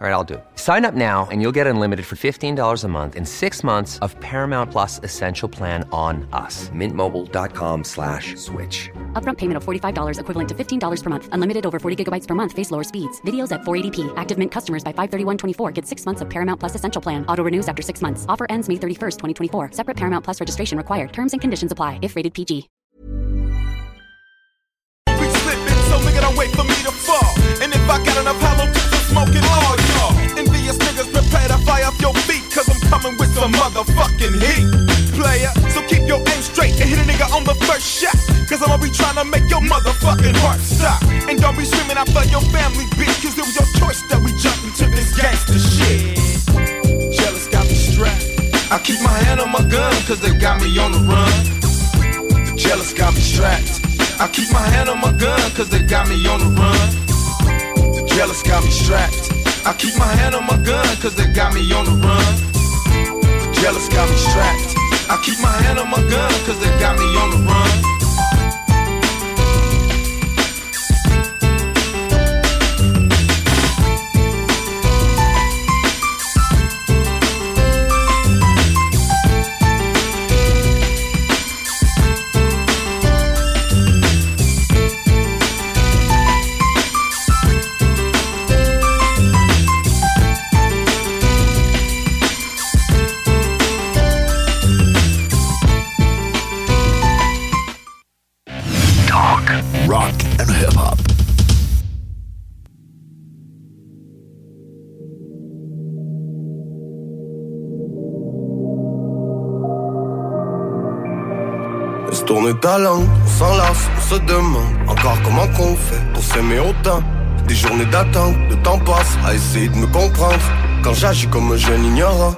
All right, I'll do it. Sign up now and you'll get unlimited for $15 a month in six months of Paramount Plus Essential Plan on us. Mintmobile.com slash switch. Upfront payment of $45 equivalent to $15 per month. Unlimited over 40 gigabytes per month. Face lower speeds. Videos at 480p. Active Mint customers by 531.24 get six months of Paramount Plus Essential Plan. Auto renews after six months. Offer ends May 31st, 2024. Separate Paramount Plus registration required. Terms and conditions apply if rated PG. We slipping, so nigga don't wait for me to fall. And if I got enough hollow tips, smoking all coming with some motherfucking heat. Player, so keep your aim straight and hit a nigga on the first shot. Cause I'ma be trying to make your motherfucking heart stop. And don't be screaming out for your family, bitch, cause it was your choice that we jumped into this gangster shit. Jealous got me strapped. I keep my hand on my gun, cause they got me on the run. Jealous got me strapped. I keep my hand on my gun, cause they got me on the run. The jealous got me strapped. I keep my hand on my gun, cause they got me on the run. Jealous got me strapped. I keep my hand on my gun, cause they got me on the run. On s'en lasse, on se demande encore comment qu'on fait pour s'aimer autant. Des journées d'attente, le temps passe à essayer de me comprendre quand j'agis comme un jeune ignorant.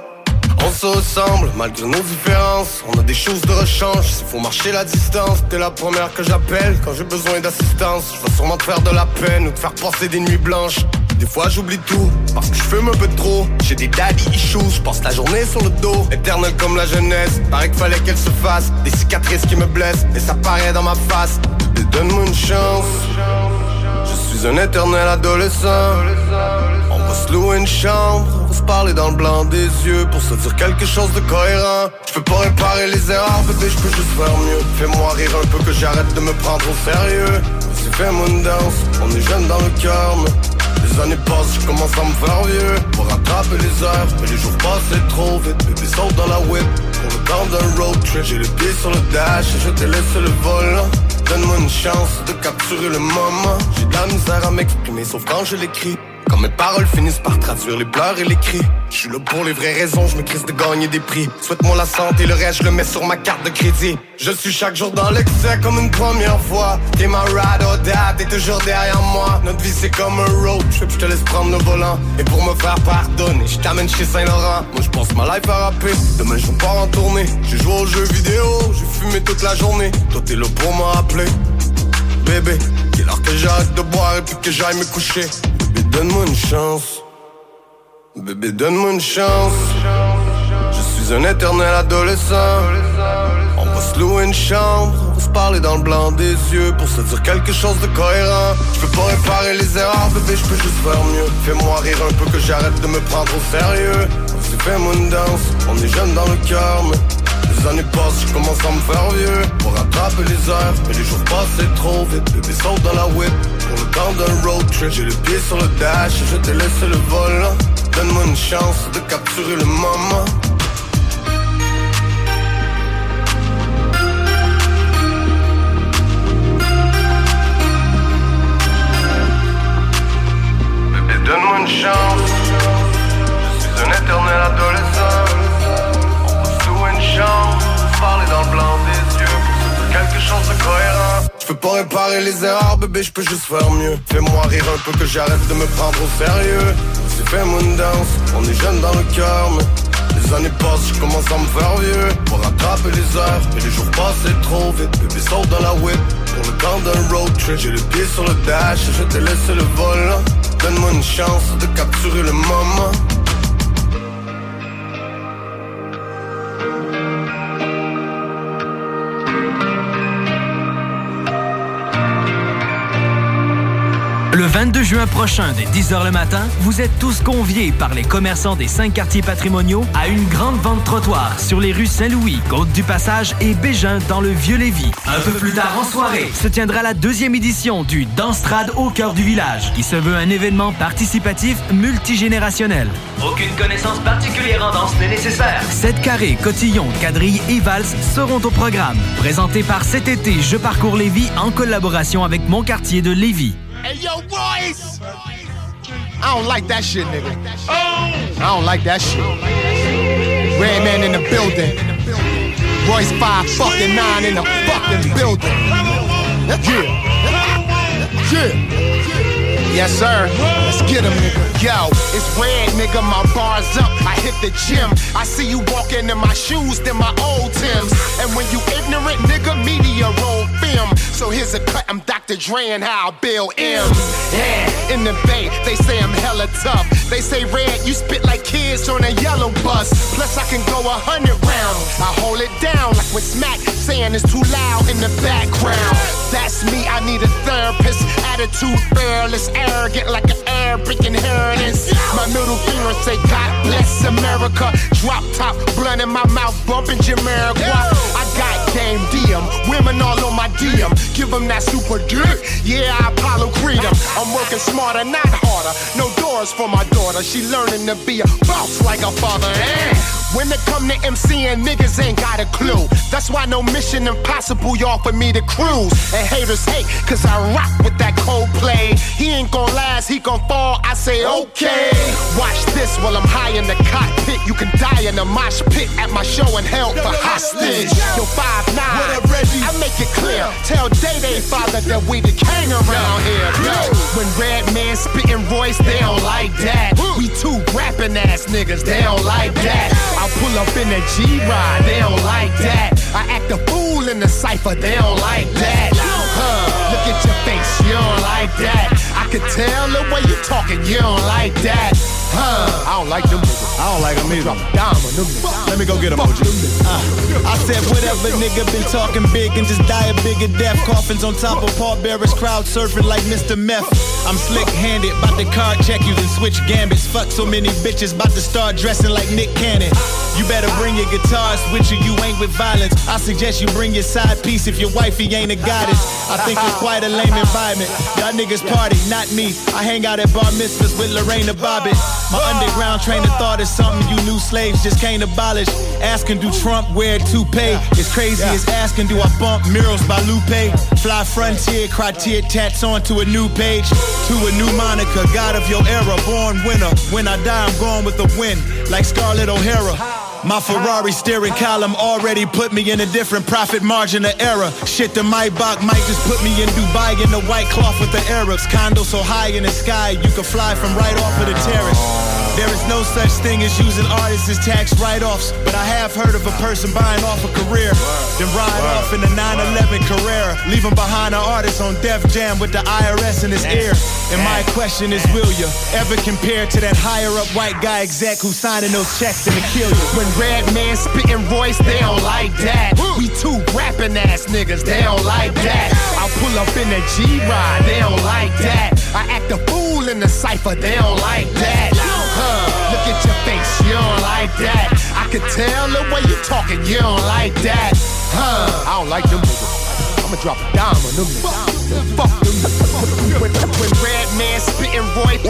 On se ressemble malgré nos différences. On a des choses de rechange, s'il faut marcher la distance. T'es la première que j'appelle quand j'ai besoin d'assistance. Je vais sûrement te faire de la peine ou te faire passer des nuits blanches. Des fois j'oublie tout parce que je fume un peu trop. J'ai des daddy issues, je passe la journée sur le dos. Éternel comme la jeunesse, paraît qu'il fallait qu'elle se fasse. Des cicatrices qui me blessent et ça paraît dans ma face. Donne-moi une chance. Je suis un éternel adolescent. On va se louer une chambre, va se parler dans le blanc des yeux pour se dire quelque chose de cohérent. Je peux pas réparer les erreurs, bébé, je peux juste faire mieux. Fais-moi rire un peu que j'arrête de me prendre au sérieux. Vas-y, fais-moi une danse, on est jeune dans le mais les années passent, je commence à me faire vieux. Pour rattraper les heures, mais les jours passent trop vite. Bébé, saute dans la whip pour le temps d'un road trip. J'ai le pied sur le dash et je t'ai laissé le volant. Donne-moi une chance de capturer le moment. J'ai de la misère à m'exprimer, sauf quand je l'écris. Quand mes paroles finissent par traduire les pleurs et les cris. Je suis là pour les vraies raisons, je me crisse de gagner des prix. Souhaite-moi la santé, le reste je le mets sur ma carte de crédit. Je suis chaque jour dans l'excès comme une première fois. T'es ma ride or die, t'es toujours derrière moi. Notre vie c'est comme un road trip, je te laisse prendre le volant. Et pour me faire pardonner, je t'amène chez Saint-Laurent. Moi je pense ma life à rapper, demain je pas en tournée. J'ai joué aux jeux vidéo, j'ai fumé toute la journée. Toi t'es là pour me rappeler. Bébé, il est l'heure que j'arrête de boire et puis que j'aille me coucher. Donne-moi une chance. Bébé, donne-moi une chance. Je suis un éternel adolescent. On va se louer une chambre, on va se parler dans le blanc des yeux pour se dire quelque chose de cohérent. Je peux pas réparer les erreurs, bébé, je peux juste faire mieux. Fais-moi rire un peu que j'arrête de me prendre au sérieux. Vas-y, fais-moi une danse, on est jeune dans le cœur, mais années passent, je commence à me faire vieux. Pour rattraper les heures, mais les jours passent trop vite. Bébé saute dans la whip, pour le temps d'un road trip. J'ai le pied sur le dash, je t'ai laissé le volant Donne-moi une chance de capturer le moment. Donne-moi une chance. Je suis un éternel adolescent Se parler dans le blanc des yeux Pour se dire quelque Je peux pas réparer les erreurs, bébé, je peux juste faire mieux. Fais-moi rire un peu que j'arrête de me prendre au sérieux. C'est fait mon danse, on est jeune dans le cœur, mais les années passent, je commence à me faire vieux. Pour rattraper les heures, et les jours passent trop vite. Bébé saute dans la whip, pour le temps d'un road trip. J'ai le pied sur le dash, je te laisse le vol. Donne-moi une chance de capturer le moment. 22 juin prochain, dès 10h le matin, vous êtes tous conviés par les commerçants des cinq quartiers patrimoniaux à une grande vente trottoir sur les rues Saint-Louis, Côte-du-Passage et Bégin dans le Vieux-Lévis. Un peu plus tard en soirée, se tiendra la deuxième édition du Danstrad au cœur du village, qui se veut un événement participatif multigénérationnel. Aucune connaissance particulière en danse n'est nécessaire. Sept carrés, cotillons, quadrilles et valses seront au programme. Présenté par cet été Je parcours Lévis en collaboration avec mon quartier de Lévis. Hey, yo, Royce! I don't like that shit, nigga. I don't like that shit. Red man in the building. Royce 5 fucking 9 in the fucking building. Yeah. Yeah. Yes, sir. Let's get him, nigga. Yo, it's red, nigga. My bar's up. I hit the gym. I see you walking in my shoes, then my old Tims. And when you ignorant, nigga, media roll film. So here's a cut. I'm Dr. Dre and how I build M's. Yeah, in the bay, they say I'm hella tough. They say red, you spit like kids on a yellow bus. Plus, I can go a hundred rounds. I hold it down like when Smack saying it's too loud in the background. That's me. I need a therapist. Attitude fearless arrogant like an Arabic inheritance. My middle finger say, God bless America. Drop top, blunt in my mouth, bumping Jamiroquai. I got game DM, women all on my DM. Give them that super dirt, Yeah, I Apollo Creed. I'm working smarter, not harder. No for my daughter. She learning to be a boss like a father. Eh? When it come to MCing, niggas ain't got a clue. That's why no mission impossible, y'all, for me to cruise. And haters hate, cause I rock with that cold play. He ain't gon' last, he gon' fall. I say, okay. Watch this while I'm high in the cockpit. You can die in a mosh pit at my show and held for hostage. Yo, 5 nine. I make it clear. Tell Day Day father that we the king around here. Yo, when red man spitting voice, they don't like that. We two rapping ass niggas, they don't like that. I pull up in a G-Ride, they don't like that. I act a fool in the cipher, they don't like that. Huh, look at your face, you don't like that. I can tell the way you talking, you don't like that. Huh, I don't like them niggas. I don't like them either. Dime on them niggas. Let me go get them, OG. Uh, I said whatever nigga been talking big and just die a bigger death. Coffins on top of Paul Bearers, crowd surfing like Mr. Meth. I'm slick handed, bout to card check you, then switch gambits. Fuck so many bitches, bout to start dressing like Nick Cannon. You better bring your guitars with you, you ain't with violence. I suggest you bring your side piece if your wifey ain't a goddess. I think it's quite a lame environment. Y'all niggas party, not me. I hang out at bar mitzvahs with Lorena Bobbitt. My underground train of thought is something you new slaves just can't abolish. Asking do Trump wear toupee? It's crazy as asking do I bump murals by Lupe? Fly frontier, criteria tats onto a new page. To a new moniker, God of your era, born winner. When I die, I'm going with the win, like Scarlett O'Hara. My Ferrari steering column already put me in a different profit margin of error. Shit, the Maybach might just put me in Dubai in the white cloth with the Arabs. Condo so high in the sky, you can fly from right off of the terrace. There is no such thing as using artists as tax write-offs, but I have heard of a person buying off a career, then ride off in a 911 Carrera, leaving behind an artist on Def Jam with the IRS in his ear. And my question is, will you ever compare to that higher-up white guy exec who's signing those checks and to kill you? When red man spitting voice, they don't like that. We two rapping ass niggas, they don't like that. I pull up in a G-Ride, they don't like that. I act a fool in the cipher, they don't like that. Huh, look at your face, you don't like that. I can tell the way you talking, you don't like that. Huh, I don't like them niggas. I'ma drop a dime on them niggas. Fuck them. When, when red man spitting voice,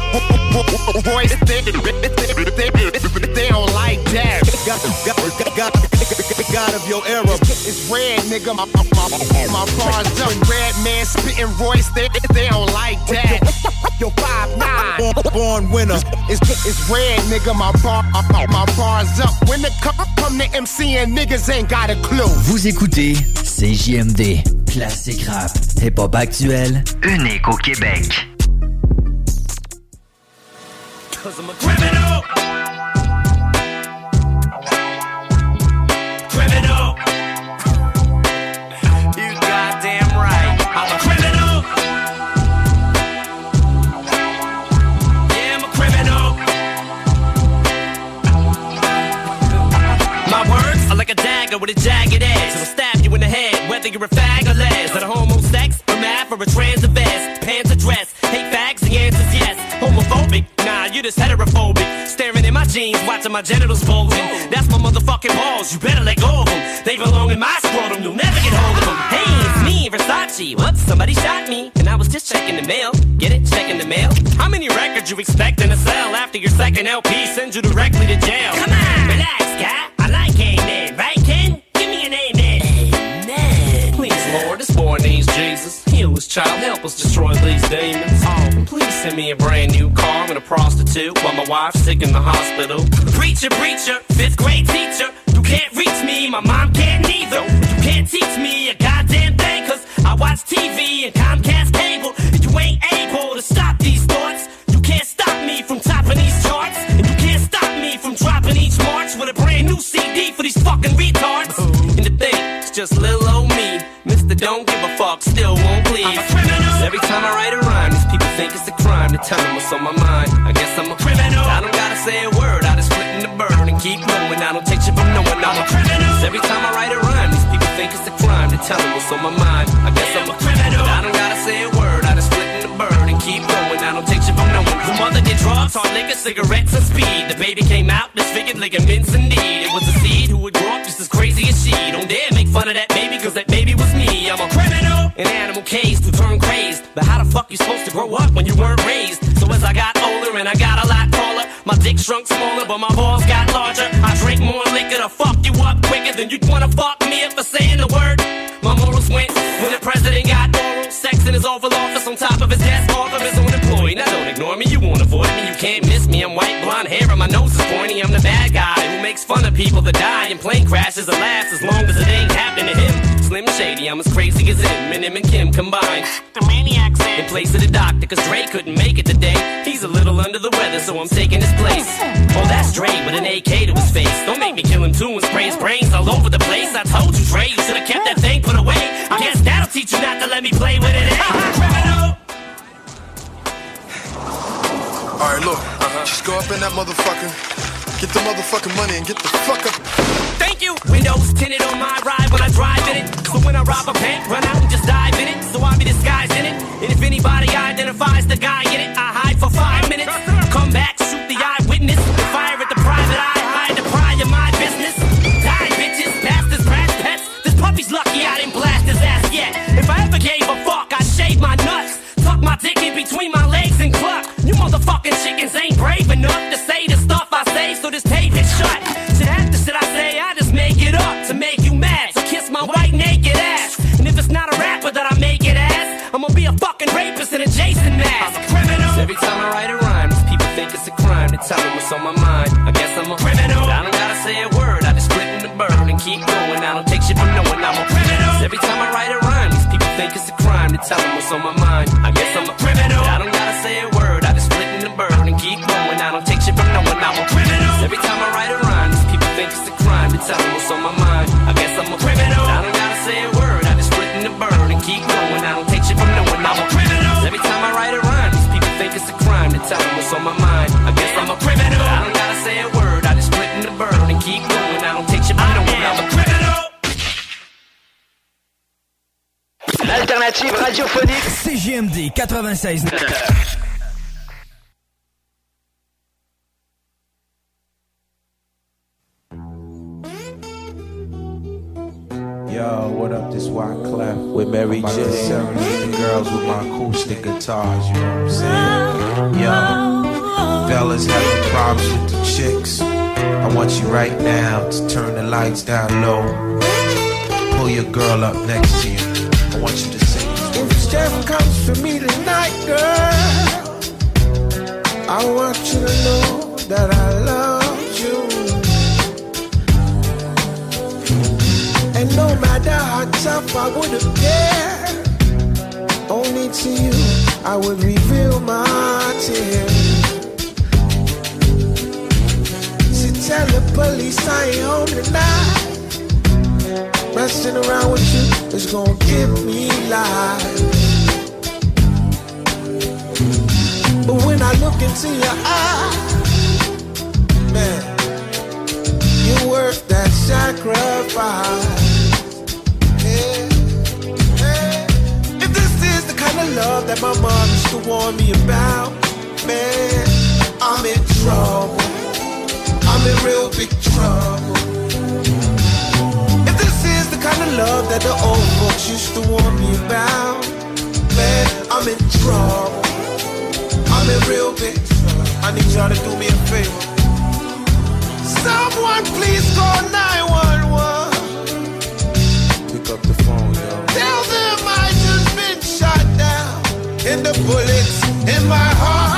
voice they, they, they don't like that. God, God of your era. It's red, nigga. My, my, my, my bars up. When red man spitting voice, they, they don't like that. Yo, five nine. Born, born winner. It's, it's red, nigga. My bar, my, my bars up. When it come, come to MC and niggas ain't got a clue. Vous écoutez CJMD. classique rap. Hip-hop actuel, unique au Québec. Cause I'm a criminal. Criminal. With a jagged edge. It'll stab you in the head, whether you're a fag or les. At a homo sex, or math, or a trans or vest. Pants or dress. Hate fags, the answer's yes. Homophobic, nah, you just heterophobic. Staring in my jeans, watching my genitals bulging. That's my motherfucking balls, you better let go of them. They belong in my scrotum, you'll never get hold of them. Hey, it's me, Versace. What? Somebody shot me, and I was just checking the mail. Get it? Checking the mail. How many records you expecting to sell after your second LP sends you directly to jail? Come on, child, help us destroy these demons. Oh, please send me a brand new car and a prostitute while my wife's sick in the hospital. Preacher, preacher, fifth grade teacher. You can't reach me, my mom can't neither. You can't teach me a goddamn thing, cause I watch TV and Comcast cable. And you ain't able to stop these thoughts. You can't stop me from topping these charts. And you can't stop me from dropping each March with a brand new CD for these fucking retards. Oh. And the thing, it's just little old me. Mr. Don't give a fuck, Every time I write a rhyme, these people think it's a crime to tell them what's on my mind. I guess I'm a criminal. I don't gotta say a word, I just in the bird and keep going. I don't take shit from no one, I'm a criminal. Every time I write a rhyme, these people think it's a crime to tell them what's on my mind. I guess I'm a criminal. I don't gotta say a word, I just in the bird and keep going. I don't take shit from no one. The mother did drugs, hard liquor, cigarettes, and speed. The baby came out, disfigured ligaments indeed. It was a seed who would grow up just as crazy as she. Don't dare make fun of that baby, an animal caged to turn crazed. But how the fuck you supposed to grow up when you weren't raised? So as I got older and I got a lot taller, my dick shrunk smaller, but my balls got larger. I drink more liquor to fuck you up quicker than you'd wanna fuck me up for saying the word. My morals went when the president got oral sex in his Oval Office on top of his desk, off of his own employee. Now don't ignore me, you won't avoid me, you can't miss me. I'm white, blonde hair, and my nose is pointy. I'm the bad guy who makes fun of people that die in plane crashes and laughs as long as it ain't happening. Slim Shady, I'm as crazy as him, and him and Kim combined. The maniac's in. In place of the doctor, cause Dre couldn't make it today. He's a little under the weather, so I'm taking his place. Oh, that's Dre with an AK to his face. Don't make me kill him too and spray his brains all over the place. I told you, Dre, you should've kept that thing put away. I guess that'll teach you not to let me play with it. eh? Criminal! Alright, look, just go up in that motherfucker, get the motherfucking money, and get the fuck up. Thank you. Windows tinted on my ride when I drive in it. So when I rob a bank, run out and just dive in it. So I be disguised in it. And if anybody identifies the guy in it, I hide for five minutes. Come back, shoot the eyewitness. Fire at the private eye, hide the pry of my business. Die, bitches, bastards, brats, pets. This puppy's lucky I didn't blast his ass yet. If I ever gave a fuck, I'd shave my nuts. Tuck my dick in between my legs and cluck. You motherfucking chickens ain't brave enough to say the stuff I so this tape is shut. Shit half the shit I say, I just make it up to make you mad. So kiss my white naked ass. And if it's not a rapper that I make it as, I'ma be a fucking rapist in a Jason mask. I'm a criminal. Every time I write a rhyme, these people think it's a crime to tell them what's on my mind. I guess I'm a criminal. I don't gotta say a word, I just split in the bird and keep going. I don't take shit from no one, I'm a criminal. Every time I write a rhyme, these people think it's a crime to tell them what's on my mind. I guess my mind. I guess I'm a criminal. I don't gotta say a word, I just split in the bird and keep going. I don't take shit from no I'm a criminal. L'alternative radiophonique CGMD 96. Yo, what up? This White Clef with Mary J. Serenade the girls with my acoustic guitars. You know what I'm saying? Yo, fellas having problems with the chicks. I want you right now to turn the lights down low. Pull your girl up next to you. I want you to sing. If Steph comes for me tonight, girl, I want you to know that I love you. And no matter how tough I would have dared, only to you I would reveal my tears. The police I ain't home tonight. Messing around with you is gonna give me life. But when I look into your eyes, man, you're worth that sacrifice. If this is the kind of love that my mom used to warn me about, man, I'm in trouble. In real big trouble. If this is the kind of love that the old folks used to warn me about, man, I'm in trouble. I'm in real big trouble. I need y'all to do me a favor. Someone please call 911. Pick up the phone, yo. Tell them I just been shot down. And the bullets in my heart.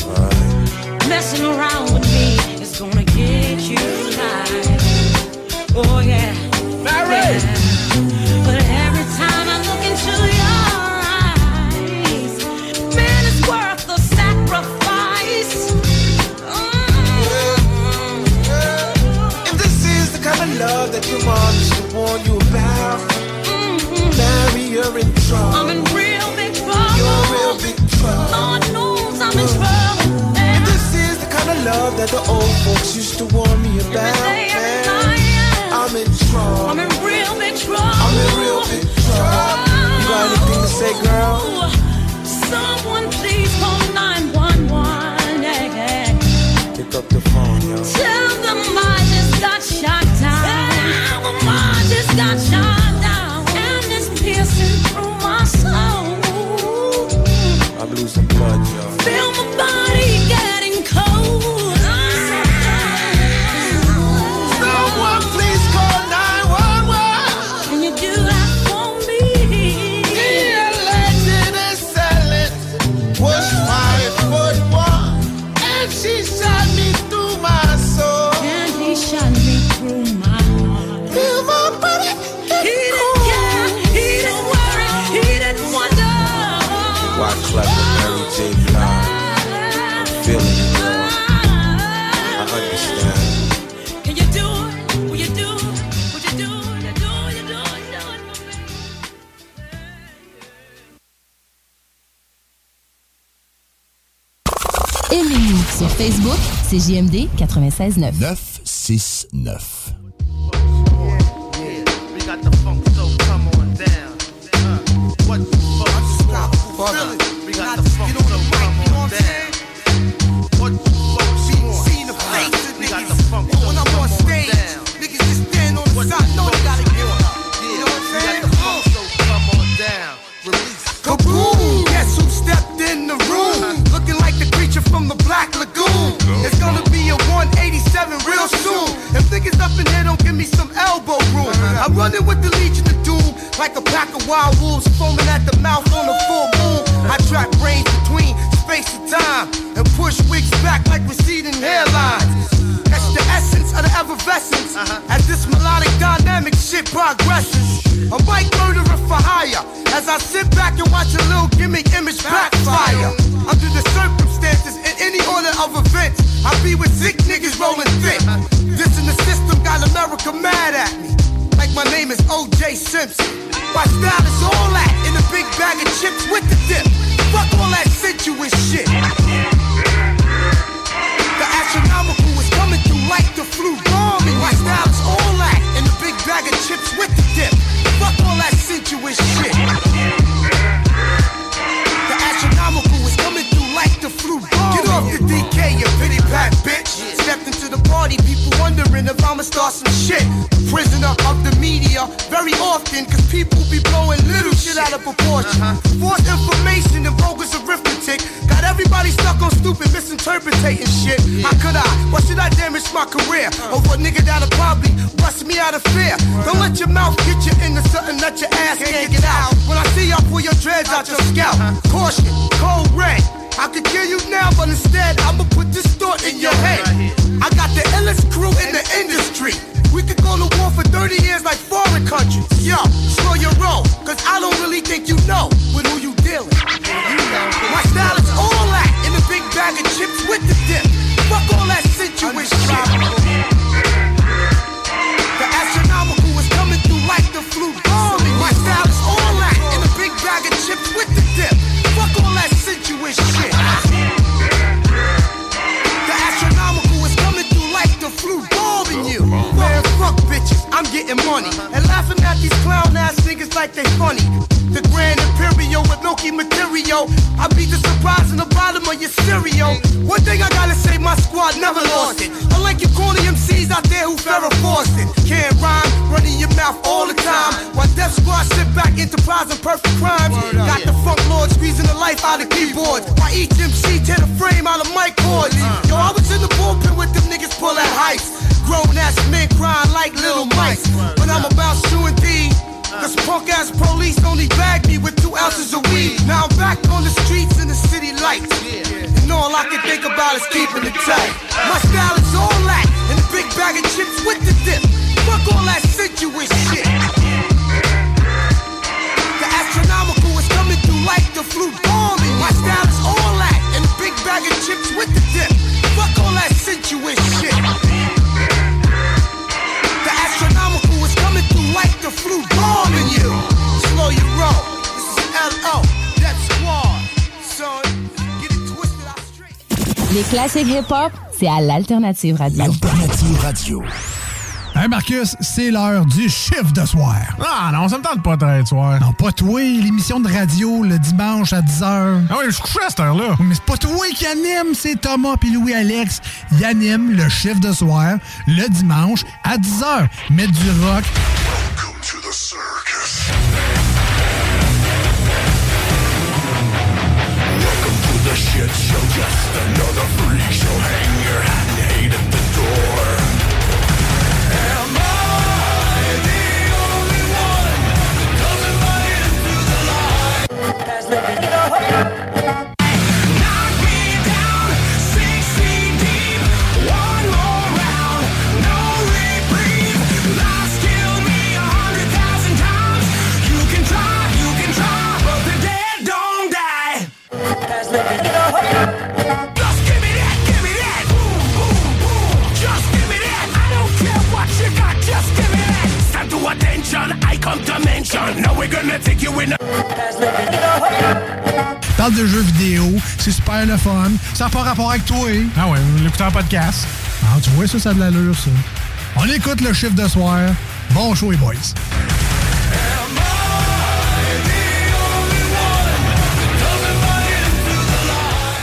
Mm. Messing around with me is gonna get you right. Oh yeah. Trouble. I'm in real big trouble. You're in real big trouble. I'm in trouble. This is the kind of love that the old folks used to warn me about, I'm in trouble. I'm in real big trouble. I'm in real big trouble. You got anything to say, girl? Someone Aimez-nous sur Facebook, c'est JMD 96.9. 969. We like a pack of wild wolves foaming at the mouth on a full moon. I trap brains between space and time and push wigs back like receding hairlines. That's the essence of the effervescence uh-huh. as this melodic dynamic shit progresses. A mic murderer for hire as I sit back and watch a little gimmick image backfire. Under the circumstances in any order of events, I be with sick niggas rolling thick. Uh-huh. This in the system got America mad at me. Like my name is OJ Simpson. My style is all that in a big bag of chips with the dip. Fuck all that sensuous shit. The astronomical is coming through like the flu bombing. My style is all that in a big bag of chips with the dip. Fuck all that sensuous shit. Wondering if I'ma start some shit. Prisoner of the media, very often, cause people be blowing little shit out of proportion. Uh-huh. False information and bogus arithmetic. Got everybody stuck on stupid misinterpreting shit. How could I? Why should I damage my career? Uh. Over a nigga that'll probably bust me out of fear. Don't let your mouth get you into something that your ass can't get out. When I see y'all pull your dreads out your scalp. Caution, cold red. I could kill you now, but instead I'ma put this thought in your head. I got the illest crew in the industry. We could go to war for 30 years like foreign countries. Yo, slow your roll, cause I don't really think you know with who you dealing. My style is all that in a big bag of chips with the dip. Fuck all that sensuous shit. I'm getting money. And laughing at these clown ass niggas like they funny. The grand imperial with milky material. I beat the surprise in the bottom of your cereal. One thing I gotta say, my squad never lost it. Unlike you corny MCs out there who Farrah Fawcett. Can't rhyme, running your mouth all the time. While Death Squad sit back, enterprise and perfect crimes. Got the funk lord squeezing the life out of keyboards. While each MC tear the frame out of mic cords. Uh. Yo, I was in the bullpen with them niggas pulling heights. Grown ass men crying like little mice. But I'm about shooting D. Cause uh. punk ass police only bagged me with two ounces of weed. Now I'm back on the streets in the city lights. And all I can think about is keeping it tight. My style is all that. And a big bag of chips with the dip. Fuck all that sensuous shit. The astronomical is coming through like the flu bombing. My style is all that. And a big bag of chips with the dip. Classiques hip-hop, c'est à l'Alternative Radio. Alternative Radio. Hey Marcus, c'est l'heure du chiffre de soir. Ah non, ça me tente pas de soir. Non, pas toi, l'émission de radio le dimanche à 10h. Ah oui, je suis couché à cette heure-là. Mais c'est pas toi qui anime, c'est Thomas puis Louis-Alex. Ils animent le chiffre de soir le dimanche à 10h. Mettre du rock. Welcome to the circus. Shit show. Just another freak show. Hang come to mention. Now we're gonna take you in a. Parle de jeux vidéo, c'est super le fun. Ça n'a pas rapport avec toi. Ah ouais, l'écouter en podcast. Ah, tu vois, ça, ça a de l'allure, ça. On écoute le chiffre de soir. Bon show, les boys.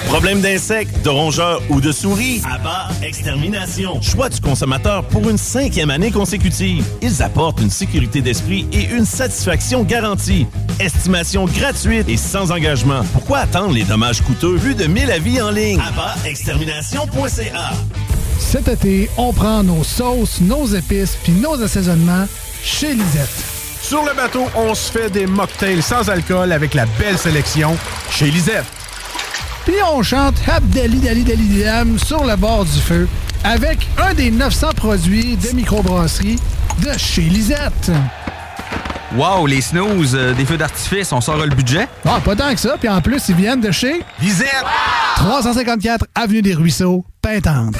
Problème d'insectes, de rongeurs ou de souris? Abba Extermination. Choix du consommateur pour une cinquième année consécutive. Ils apportent une sécurité d'esprit et une satisfaction garantie. Estimation gratuite et sans engagement. Pourquoi attendre les dommages coûteux? Plus de 1000 avis en ligne. AbbaExtermination.ca Cet été, on prend nos sauces, nos épices puis nos assaisonnements chez Lisette. Sur le bateau, on se fait des mocktails sans alcool avec la belle sélection chez Lisette. Puis on chante Abdali Dali Dali Dam sur le bord du feu avec un des 900 produits de microbrasserie de chez Lisette. Wow, les snooze, euh, des feux d'artifice, on sort le budget? Ah, pas tant que ça. Puis en plus, ils viennent de chez Lisette. 354 Avenue des Ruisseaux, Pintendre.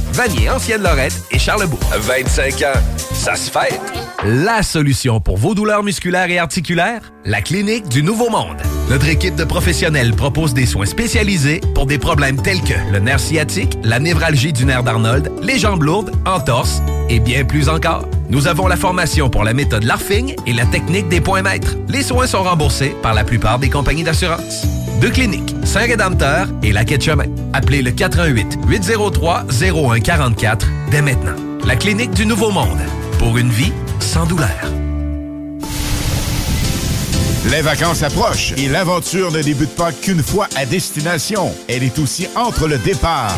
Vanier, Ancienne Lorette et Charlebourg. 25 ans, ça se fait. La solution pour vos douleurs musculaires et articulaires? La Clinique du Nouveau Monde. Notre équipe de professionnels propose des soins spécialisés pour des problèmes tels que le nerf sciatique, la névralgie du nerf d'Arnold, les jambes lourdes, entorses et bien plus encore. Nous avons la formation pour la méthode Larfing et la technique des points maîtres. Les soins sont remboursés par la plupart des compagnies d'assurance. Deux cliniques, Saint-Rédempteur et la Quai Chemin. Appelez le 418 803 0144 dès maintenant. La Clinique du Nouveau Monde. Pour une vie sans douleur. Les vacances approchent et l'aventure ne débute pas qu'une fois à destination. Elle est aussi entre le départ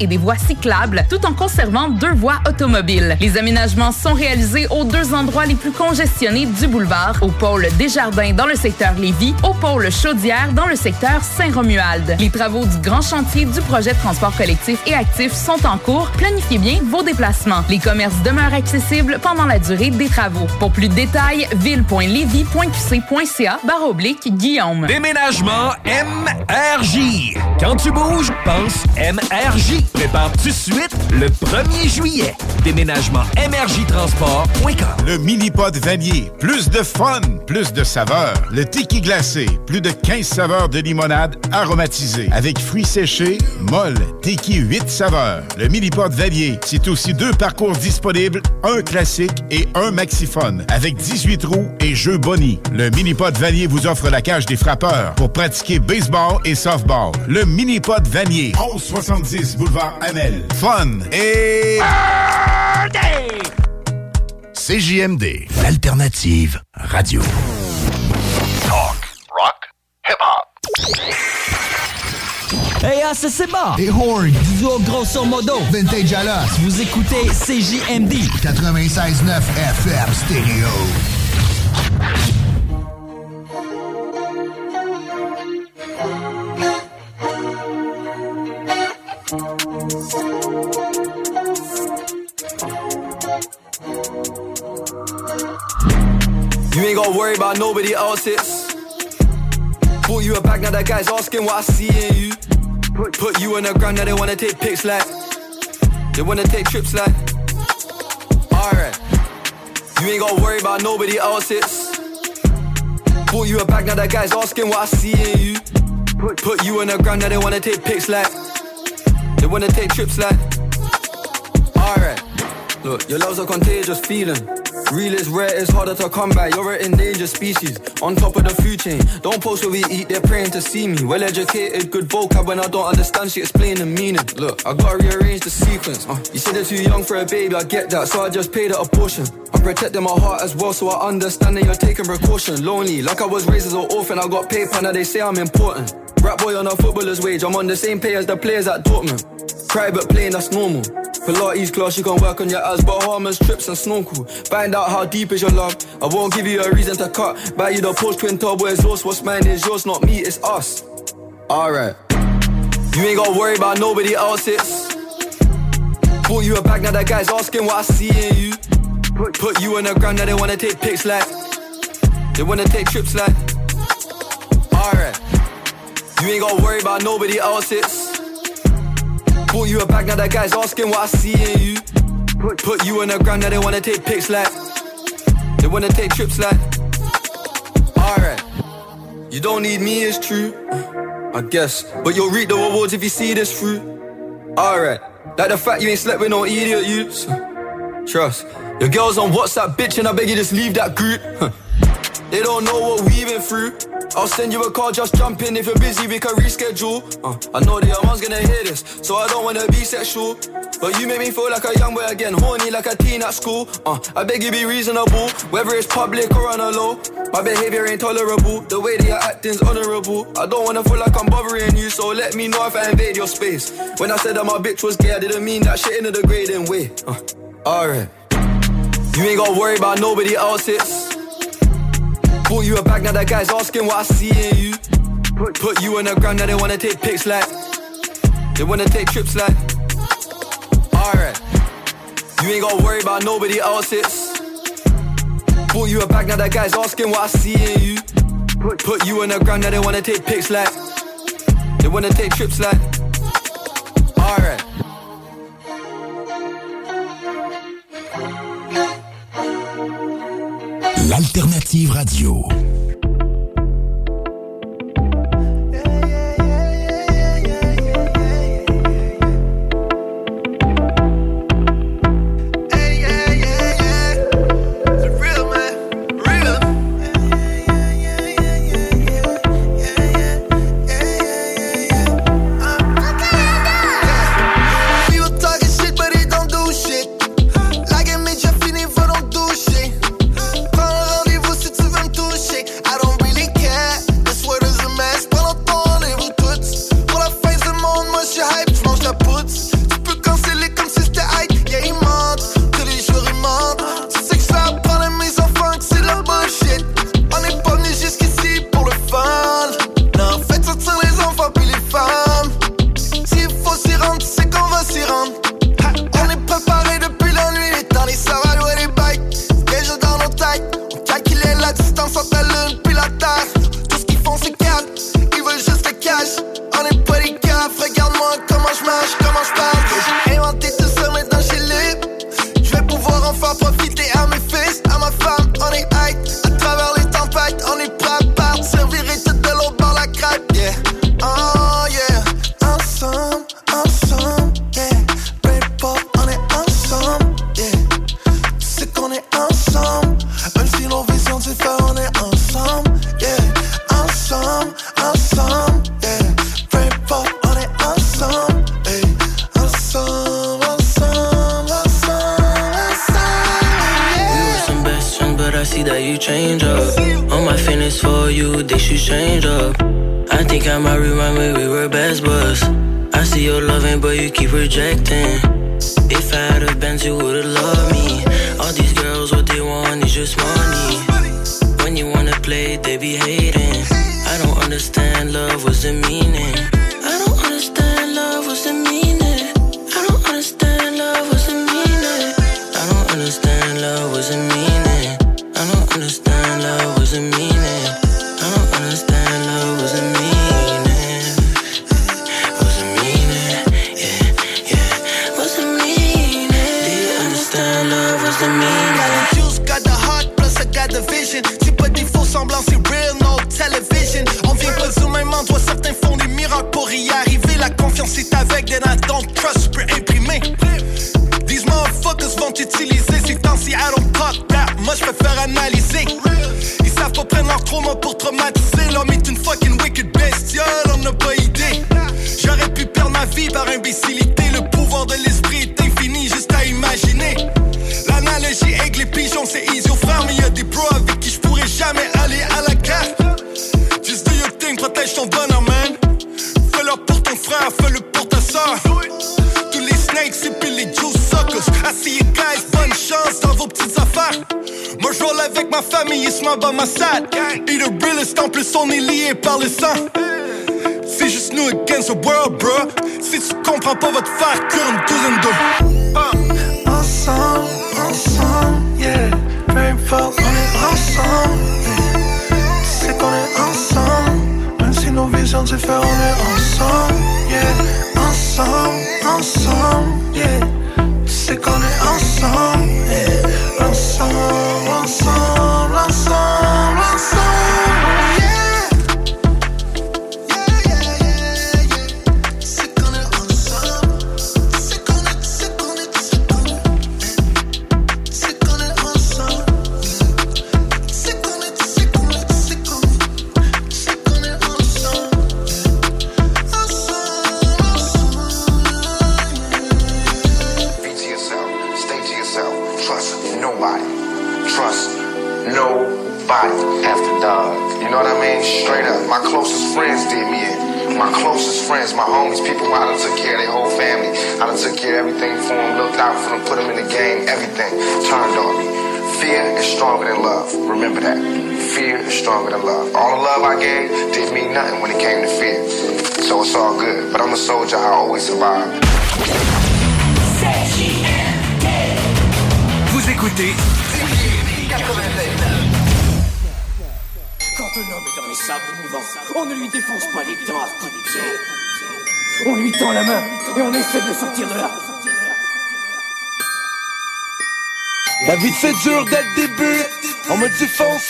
et des voies cyclables, tout en conservant deux voies automobiles. Les aménagements sont réalisés aux deux endroits les plus congestionnés du boulevard, au pôle Desjardins dans le secteur Lévis, au pôle Chaudière dans le secteur Saint-Romuald. Les travaux du grand chantier du projet de transport collectif et actif sont en cours. Planifiez bien vos déplacements. Les commerces demeurent accessibles pendant la durée des travaux. Pour plus de détails, ville.levy.qc.ca barre oblique Guillaume. Déménagement MRJ. Quand tu bouges, pense MRJ. Prépare tout de suite le 1er juillet. Déménagement MRJtransport.com. Le mini-pod vanier. Plus de fun, plus de saveurs. Le tiki glacé. Plus de 15 saveurs de limonade aromatisée. Avec fruits séchés, molle, tiki 8 saveurs. Le mini-pod vanier. C'est aussi deux parcours disponibles, un classique et un maxiphone. Avec 18 roues et jeux boni. Le mini-pod vanier vous offre la cage des frappeurs pour pratiquer baseball et softball. Le mini-pod vanier. 1170 boulevard Amel. Fun et... CJMD, l'alternative radio. Talk, rock, hip-hop. Hey, ah, ça c'est bon! Des horns! Du duo grosso modo! Vintage à l'os! Vous écoutez CJMD! 96.9 FM stéréo. You ain't gotta worry about nobody else's. Bought you a bag, now that guy's asking what I see in you. Put, you on the ground, now they wanna take pics like. They wanna take trips like. Alright. You ain't gotta worry about nobody else's. Bought you a bag, now that guy's asking what I see in you. Put, put you on the ground, now they wanna take pics like. They wanna take trips like. Alright. Look, your love's a contagious feeling. Real is rare, it's harder to come by. You're an endangered species, on top of the food chain. Don't post where we eat, they're praying to see me. Well educated, good vocab. When I don't understand, she explain the meaning. Look, I gotta rearrange the sequence. Uh, you said they're too young for a baby, I get that, so I just paid a portion. I'm protecting my heart as well, so I understand that you're taking precaution. Lonely, like I was raised as an orphan, I got paper, now they say I'm important. Rap boy on a footballer's wage, I'm on the same pay as the players at Dortmund. But playing, that's normal. Pilates class, you can work on your ass, Bahamas, trips and snorkel. Find out how deep is your love. I won't give you a reason to cut. Buy you the post twin turbo exhaust. What's mine is yours, not me, it's us. Alright. You ain't gotta worry about nobody else's. Bought you a bag, now that guy's asking what I see in you. Put you on the ground, now they wanna take pics like. They wanna take trips like. You ain't gotta worry about nobody else's. Bought you a bag, now that guy's asking what I see in you. Put, you on the ground, now they wanna take pics like. They wanna take trips like. Alright. You don't need me, it's true. I guess. But you'll reap the rewards if you see this through. Alright. Like the fact you ain't slept with no idiot youths. Trust. Your girl's on WhatsApp, bitch, and I beg you just leave that group. They don't know what we've been through. I'll send you a call, just jump in. If you're busy, we can reschedule. Uh, I know the young one's gonna hear this, so I don't wanna be sexual. But you make me feel like a young boy again, horny like a teen at school. Uh, I beg you be reasonable, whether it's public or on a low. My behavior ain't tolerable, the way that you're acting's honorable. I don't wanna feel like I'm bothering you, so let me know if I invade your space. When I said that my bitch was gay, I didn't mean that shit in a degrading way. Uh, alright. You ain't gotta worry about nobody else's. Bought you a bag, now that guy's asking what I see in you. Put, you on the ground, now they wanna take pics like. They wanna take trips like. Alright. You ain't gotta worry about nobody else's. Bought you a bag, now that guy's asking what I see in you. Put, put you on the ground, now they wanna take pics like. They wanna take trips like. Alright. L'alternative radio. Benz, you would've loved me. All these girls, what they want is just money.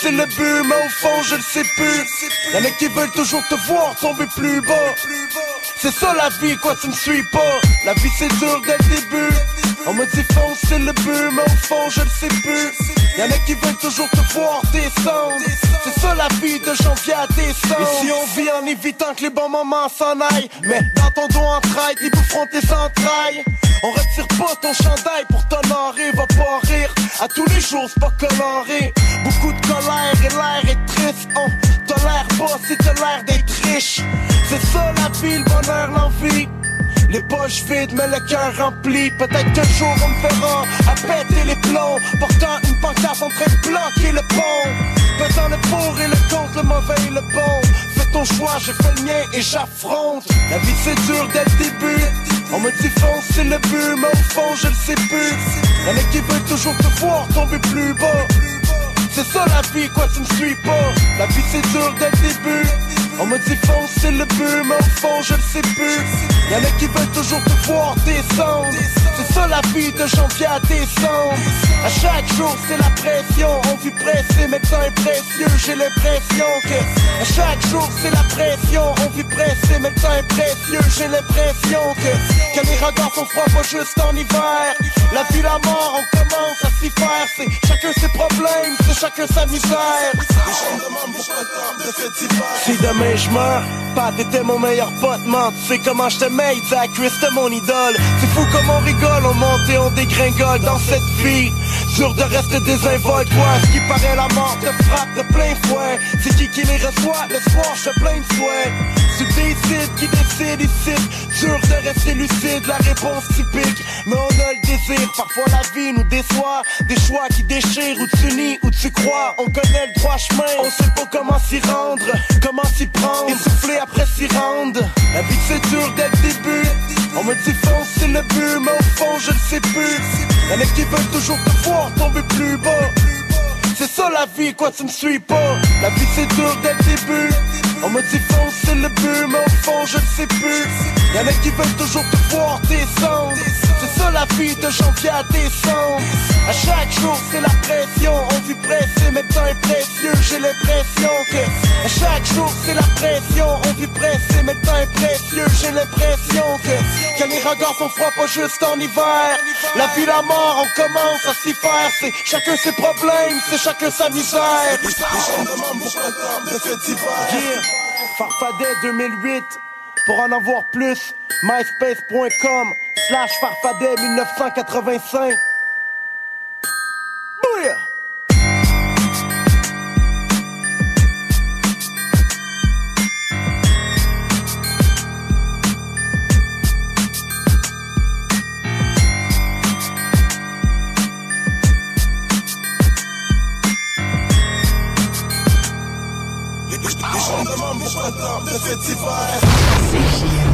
C'est le but, mais au fond je le sais plus. Y'en a qui veulent toujours te voir tomber plus bas. C'est ça la vie, quoi tu me suis pas. La vie c'est dur dès le début. On me dit fonce c'est le but, mais au fond je le sais plus. Y'en a qui veulent toujours te voir descendre. C'est ça la vie de janvier à décembre. Ici on vit en évitant que les bons moments s'en aillent. Mais dans ton dos en traille, ils boufferont tes entrailles. On retire pas ton chandail pour t'honorer, va pas rire. À tous les jours, c'est pas coloré. Beaucoup de colère et l'air est triste. On tolère pas si l'air d'être riche. C'est ça la vie, le bonheur, l'envie. Les poches vides, mais le cœur rempli. Peut-être qu'un jour on me verra à péter les plombs. Portant une pancarte en train de bloquer le pont. Pesant le pour et le contre, le mauvais et le bon. Fais ton choix, j'ai fait le mien et j'affronte. La vie c'est dur dès le début. On me dit fonce, c'est le but, mais au fond je le sais plus. Y'en a qui veulent toujours te voir tomber plus bas. C'est ça la vie, quoi tu me suis pas. La vie c'est dur dès le début. On me dit c'est le but, mais au fond je le sais plus. Y'en a qui veulent toujours te voir descendre. C'est ça la vie de janvier à décembre. À chaque jour c'est la pression. On vit pressé, mais le temps est précieux. J'ai l'impression que à chaque jour c'est la pression. On vit pressé, mais le temps est précieux. J'ai l'impression que que les regards sont froids pas juste en hiver. La vie, la mort, on commence à s'y faire. C'est chacun ses problèmes, c'est chacun sa misère. Si demain je meurs, Pat était mon meilleur pote, man. Tu sais comment je il disait à Chris, mon idole. C'est fou comme on rigole, on monte et on dégringole dans cette vie. Dur de rester désinvolte, toi. Ce qui paraît la mort te frappe de plein fouet. C'est qui qui les reçoit le soir, je plein de souhaits. Tu décides qui décide ici? Dur de rester lucide, la réponse typique. Mais on a le désir, parfois la vie nous déçoit. Des choix qui déchirent, où tu nies, où tu crois. On connaît le droit chemin, on sait pas comment s'y rendre, comment s'y prendre. Essouffler après s'y rendre. La vie c'est dur dès le début. On me dit fonce, c'est le but, mais au fond je le sais plus. Y'en a qui veulent toujours te voir tomber plus bas. C'est ça la vie, quoi tu me suis pas. La vie c'est dur dès le début. On me dit fonce, c'est le but, mais au fond je ne sais plus. Y'en a qui veulent toujours te voir descendre. La vie de janvier à décembre. À chaque jour c'est la pression. On vit pressé, mais le temps est précieux. J'ai l'impression que à chaque jour c'est la pression. On vit pressé, mais le temps est précieux. J'ai l'impression que, que les regards sont froids pas juste en hiver. La vie, la mort, on commence à s'y faire. C'est chacun ses problèmes, c'est chacun sa misère. Yeah. Farfadet 2008. Pour en avoir plus, myspace.com slash farfadet 1985.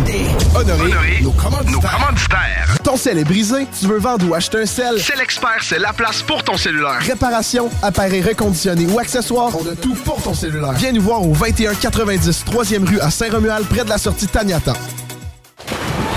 Et honorer, nos commanditaires. Ton sel est brisé, tu veux vendre ou acheter un sel? C'est l'expert, c'est la place pour ton cellulaire. Réparation, appareil reconditionné ou accessoires, on a tout pour ton cellulaire. Viens nous voir au 2190 3e rue à Saint-Romuald, près de la sortie Taniata.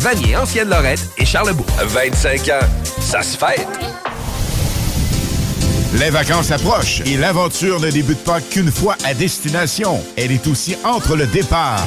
Vanier, Ancienne Lorette et Charlebourg. 25 ans, ça se fait. Les vacances approchent et l'aventure ne débute pas qu'une fois à destination. Elle est aussi entre le départ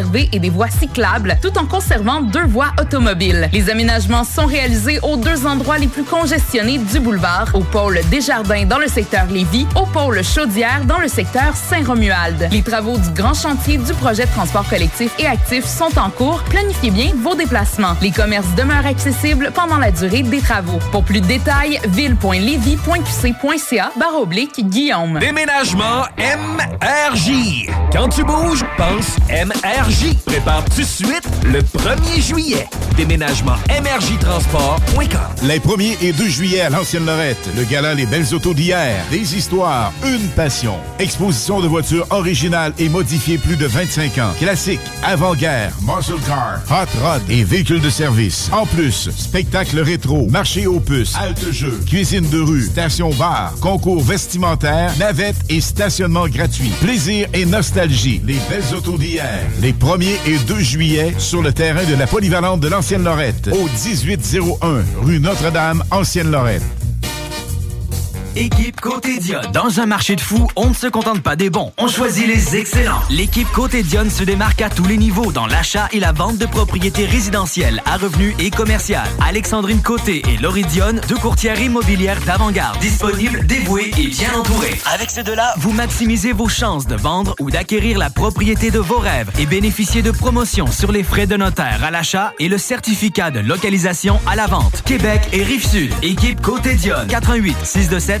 et des voies cyclables, tout en conservant deux voies automobiles. Les aménagements sont réalisés aux deux endroits les plus congestionnés du boulevard, au pôle Desjardins dans le secteur Lévis, au pôle Chaudière dans le secteur Saint-Romuald. Les travaux du grand chantier du projet de transport collectif et actif sont en cours. Planifiez bien vos déplacements. Les commerces demeurent accessibles pendant la durée des travaux. Pour plus de détails, ville.levy.qc.ca barre oblique Guillaume. Déménagement MRJ. Quand tu bouges, pense MRJ. Prépare tout de suite le 1er juillet. Déménagement MRJtransport.com. Les 1er et 2 juillet à l'Ancienne Lorette, le gala Les Belles Autos d'hier, des histoires, une passion. Exposition de voitures originales et modifiées plus de 25 ans. Classiques, avant-guerre, muscle car, hot rod et véhicules de service. En plus, spectacle rétro, marché aux puces, halte jeu, cuisine de rue, station bar, concours vestimentaire, navette et stationnement gratuit. Plaisir et nostalgie. Les Belles Autos d'hier. Les 1er et 2 juillet sur le terrain de la polyvalente de l'Ancienne Lorette, au 1801 rue Notre-Dame, Ancienne Lorette. Équipe Côté Dionne. Dans un marché de fous, on ne se contente pas des bons, on choisit les excellents. L'équipe Côté Dionne se démarque à tous les niveaux dans l'achat et la vente de propriétés résidentielles à revenus et commerciales. Alexandrine Côté et Laurie Dionne, deux courtières immobilières d'avant-garde, disponibles, dévouées et bien entourées. Avec ces deux-là, vous maximisez vos chances de vendre ou d'acquérir la propriété de vos rêves et bénéficiez de promotions sur les frais de notaire à l'achat et le certificat de localisation à la vente. Québec et Rive-Sud. Équipe Côté Dionne. 88 627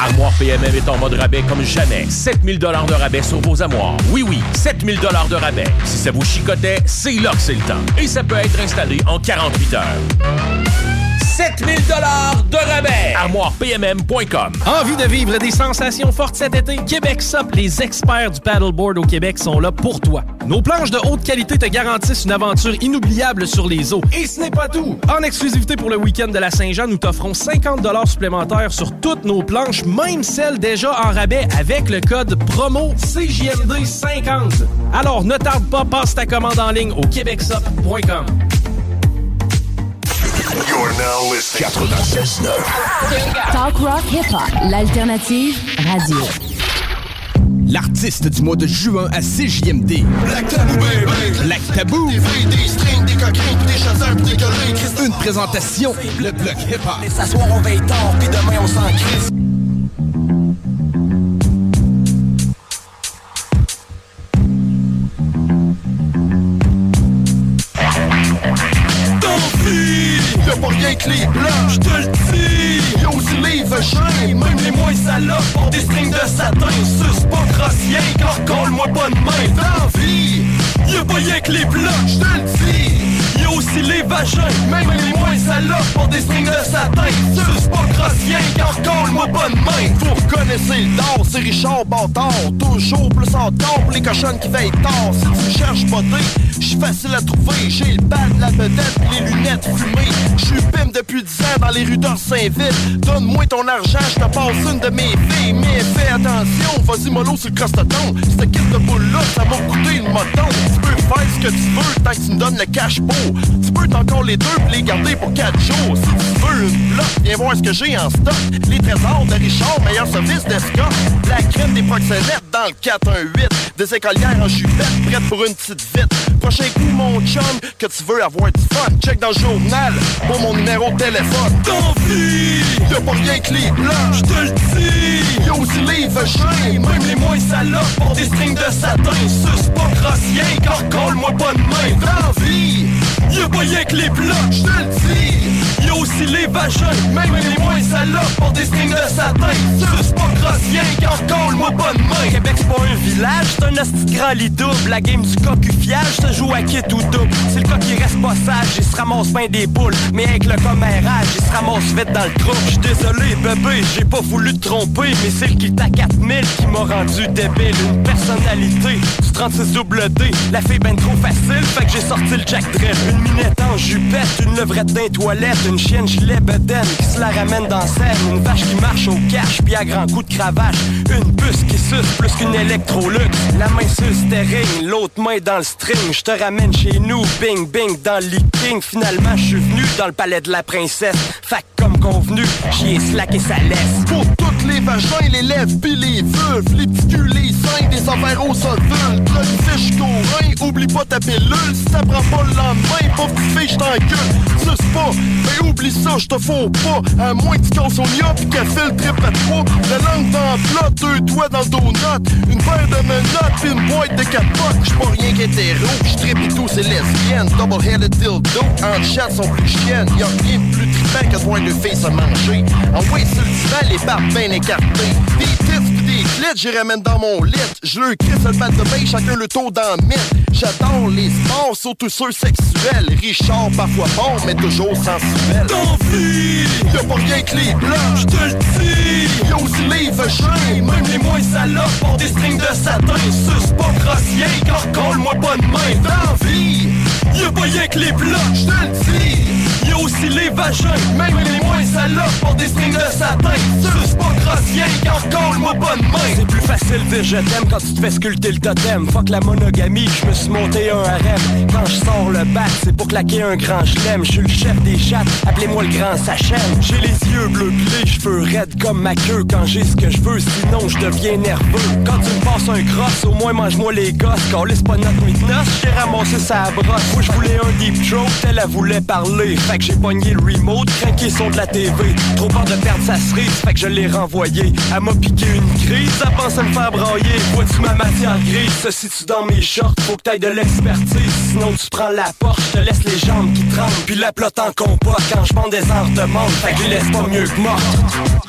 Armoire PMM est en mode rabais comme jamais. 7000 dollars de rabais sur vos armoires. Oui, oui, 7000 dollars de rabais. Si ça vous chicotait, c'est là que c'est le temps. Et ça peut être installé en 48 heures. 7000 dollars de rabais. ArmoirePMM.com. Envie de vivre des sensations fortes cet été? Québec Sup, les experts du paddleboard au Québec sont là pour toi. Nos planches de haute qualité te garantissent une aventure inoubliable sur les eaux. Et ce n'est pas tout! En exclusivité pour le week-end de la Saint-Jean, nous t'offrons 50 supplémentaires sur toutes nos planches, même celles déjà en rabais avec le code promo CJMD50. Alors ne tarde pas, passe ta commande en ligne au québecsup.com. You're now listening. 96.9. Talk rock hip hop, l'alternative radio. L'artiste du mois de juin à CJMD. Black Tabou, baby. Black Tabou. Des filles, des strings, des coquins, des chasseurs, des collés. Une présentation, le bloc hip-hop. Et s'asseoir, on veille tard, pis demain, on s'en crisse. Pas rien que les blancs, j'te le dis. Y'a aussi les vagins, même les moins salopes pour des strings de satin. Suce pas grossier, car colle-moi pas de main. Dans vie, y'a pas rien que les blancs, j'te le dis. Y'a aussi les vagins, même les moins salopes pour des strings de satin. Suce pas grossier, car pas de main. Vous reconnaissez le d'or, c'est Richard Bâtard. Toujours plus en pour les cochonnes qui veillent tard. Si tu cherches beauté, j'suis facile à trouver. J'ai le bal, la vedette, les lunettes fumées. J'suis pime depuis 10 ans dans les rues d'Orsainville. Donne-moi ton argent, j'te passe une de mes filles. Mais fais attention, vas-y mollo sur le crostaton. Cette kit de boule-là, ça m'a coûté une moton. Tu peux faire ce que tu veux tant que tu me donnes le cash beau. Tu peux encore les deux pis les garder pour 4 jours. Si tu veux une bloc, viens voir ce que j'ai en stock. Les trésors de Richard, meilleur service d'escorte. La crème des proxénètes dans le 418. Des écolières en jupette, prête pour une petite vite. Prochain coup, mon chum, que tu veux avoir du fun. Check dans le journal pour mon numéro de téléphone. Tant pis, y'a pas rien que les blancs, j'te le dis. Y'a aussi les vagins, même les moins salopes pour des strings de satin. Suce pas grossier, car colle-moi pas de main. Dans vie, y'a pas rien que les blancs, j'te le dis. Y'a aussi les vagins, même les moins salopes pour des strings de satin. Suce pas grossier, car colle-moi pas de main. Québec, c'est pas un village, c'est un asti grand lit double. La game du coq fiage se joue à kit ou double. C'est le coq qui reste pas sage, il se ramasse bien des boules. Mais avec le commérage, il se ramasse vite dans le trou. J'suis désolé, bébé, j'ai pas voulu te tromper. Mais c'est le qui t'a 4000 qui m'a rendu débile. Une personnalité, du 36 double D. La fille ben trop facile, fait que j'ai sorti le Jack Drill. Une minette en jupette, une levrette d'un toilette, une chienne gilet bedaine qui se la ramène dans scène. Une vache qui marche au cash, puis à grands coups de cravache. Une puce qui suce plus qu'une électrolux. La main sur le l'autre main dans le string. Je te ramène chez nous, bing bing dans le leaking. Finalement, je suis venu dans le palais de la princesse. Que comme convenu, j'y ai slacké sa laisse. Pour toutes les vagins, les lèvres pis les vulves, les petits culs, les seins, des affaires au solvule. Drug fiche rein, oublie pas ta pilule. Si ça prend pas le lendemain, pauvre petite fille, j't'encule. Suce pas, mais oublie ça, j'te faux pas. À moins que tu casses au pis qu'elle fait le trip à trois. La langue dans plat, deux doigts dans le donut. Une paire de menottes pis une boîte de quatre potes. J'suis pas rien qu'hétéro, j'trippe et tout, c'est lesbienne. Double-headed dildo, en chat sont plus chiennes. Y'a rien de plus trippant que de voir deux filles se manger. En ouais, sur le divan, les barbes bien écartées. Des des clits, j'y ramène dans mon lit. Je leur crisse le bat de bain, chacun le tour dans le mythe. J'adore les sports, surtout ceux sexuels. Richard, parfois bon, mais toujours sensuel. T'envie, y'a pas rien que les blancs, je te le dis. Y'a aussi les vagins, Même les moins salopes ont des strings de satin. Suce pas grossier, car colle-moi pas de main. D'envie, y'a pas rien que les blancs, je te le dis. Y'a aussi les vagins, même les moins salopes ont des strings de satin. Suce pas grossier, colle-moi pas de main. C'est plus facile de je t'aime quand tu te fais sculpter le totem. Fuck la monogamie, je me suis monté un harem. Quand je sors le bac, c'est pour claquer un grand chelem. Je suis le chef des chattes, appelez-moi le grand sachem. J'ai les yeux bleus les cheveux raides comme ma queue. Quand j'ai ce que je veux, sinon je deviens nerveux. Quand tu me passes un cross, au moins mange-moi les gosses. Calisse pas notre j'ai ramassé sa brosse. Moi je voulais un deep throat, elle elle voulait parler. Que j'ai pogné le remote, craqué son de la TV. Trop peur de perdre sa cerise, fait que je l'ai renvoyé. Elle m'a piqué une crise, elle pensait me faire brailler. Vois-tu ma matière grise, se situe dans mes shorts. Faut que t'ailles de l'expertise, sinon tu prends la porte. Je te laisse les jambes qui tremblent, puis la plotte en compas. Quand je vends des heures de monde, fait que je laisse pas mieux que morte.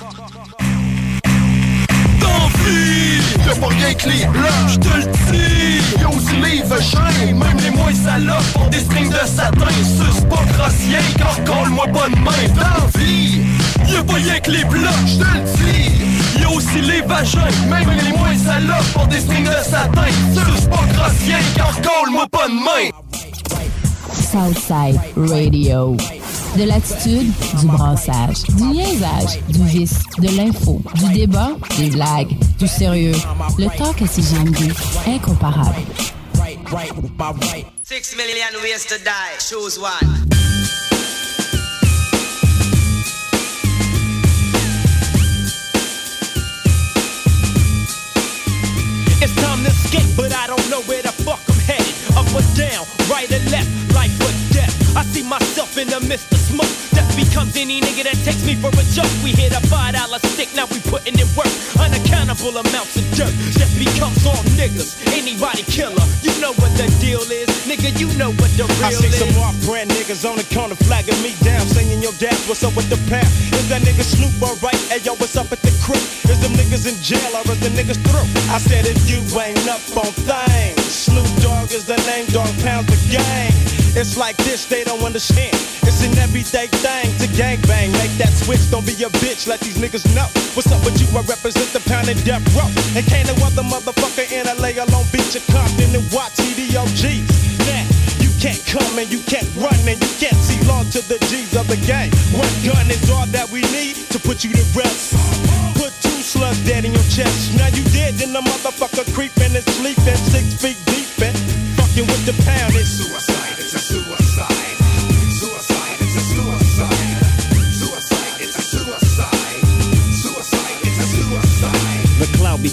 T'envie, y'a pas rien que les blancs, je te le dis. Y'a aussi les vagins, même les moins salopes ont des strings de satin. Suce pas grossier, car colle-moi de main. D'envie, y'a pas rien que les blancs, je te le dis. Y'a aussi les vagins, même les moins salopes ont des strings de satin. Suce pas grossier, car colle-moi pas de main. Southside Radio. De l'attitude, du brassage, du niaisage, du vice, de l'info, du débat, des blagues, du sérieux. Le talk à CGMD, incomparable. Six million ways to die. Choose one. It's time to escape, but I don't know where was down, right and left, like I see myself in the midst of smoke. Death becomes any nigga that takes me for a joke. We hit a five dollar stick, now we putting in work. Unaccountable amounts of dirt. Death becomes all niggas. Anybody killer, you know what the deal is. Nigga, you know what the real I see is. some off brand niggas on the corner flagging me down, saying yo dad, what's up with the pound? Is that nigga Snoop alright? Hey yo, what's up at the crew? Is them niggas in jail or is the niggas through? I said if you ain't up on things, Snoop Dogg is the name, dog pound the gang. It's like this, they don't understand. It's an everyday thing to gang bang. Make that switch, don't be a bitch, let these niggas know. What's up with you? I represent the pound and death row. And can't no other motherfucker in LA alone beat your Compton and watch TDOGs. Now, you can't come and you can't run and you can't see long to the G's of the game. One gun is all that we need to put you to rest. Put two slugs dead in your chest. Now you dead, then the motherfucker creeping and sleeping six feet deep and fucking with the pound. It's suicide,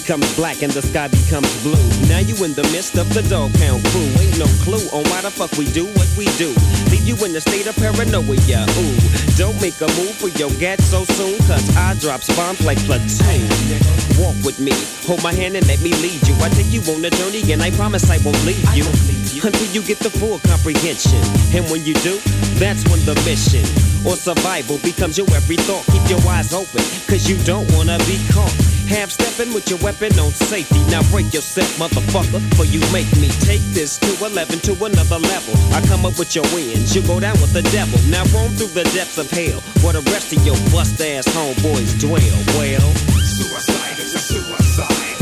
becomes black and the sky becomes blue. Now you in the midst of the dog pound crew. Ain't no clue on why the fuck we do what we do. Leave you in a state of paranoia. Ooh, don't make a move for your gat so soon, cause I drops bombs like platoon. Walk with me, hold my hand and let me lead you. I take you on a journey and I promise I won't leave you. Until you get the full comprehension. And when you do, that's when the mission or survival becomes your every thought. Keep your eyes open, cause you don't wanna be caught. Half stepping with your weapon on safety. Now break yourself, motherfucker, for you make me take this to 11 to another level. I come up with your wins, you go down with the devil. Now roam through the depths of hell, where the rest of your bust ass homeboys dwell. Well, Suicide is a suicide.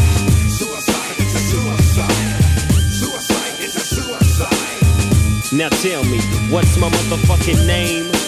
Suicide is a suicide. Suicide is a suicide. now tell me, what's my motherfucking name?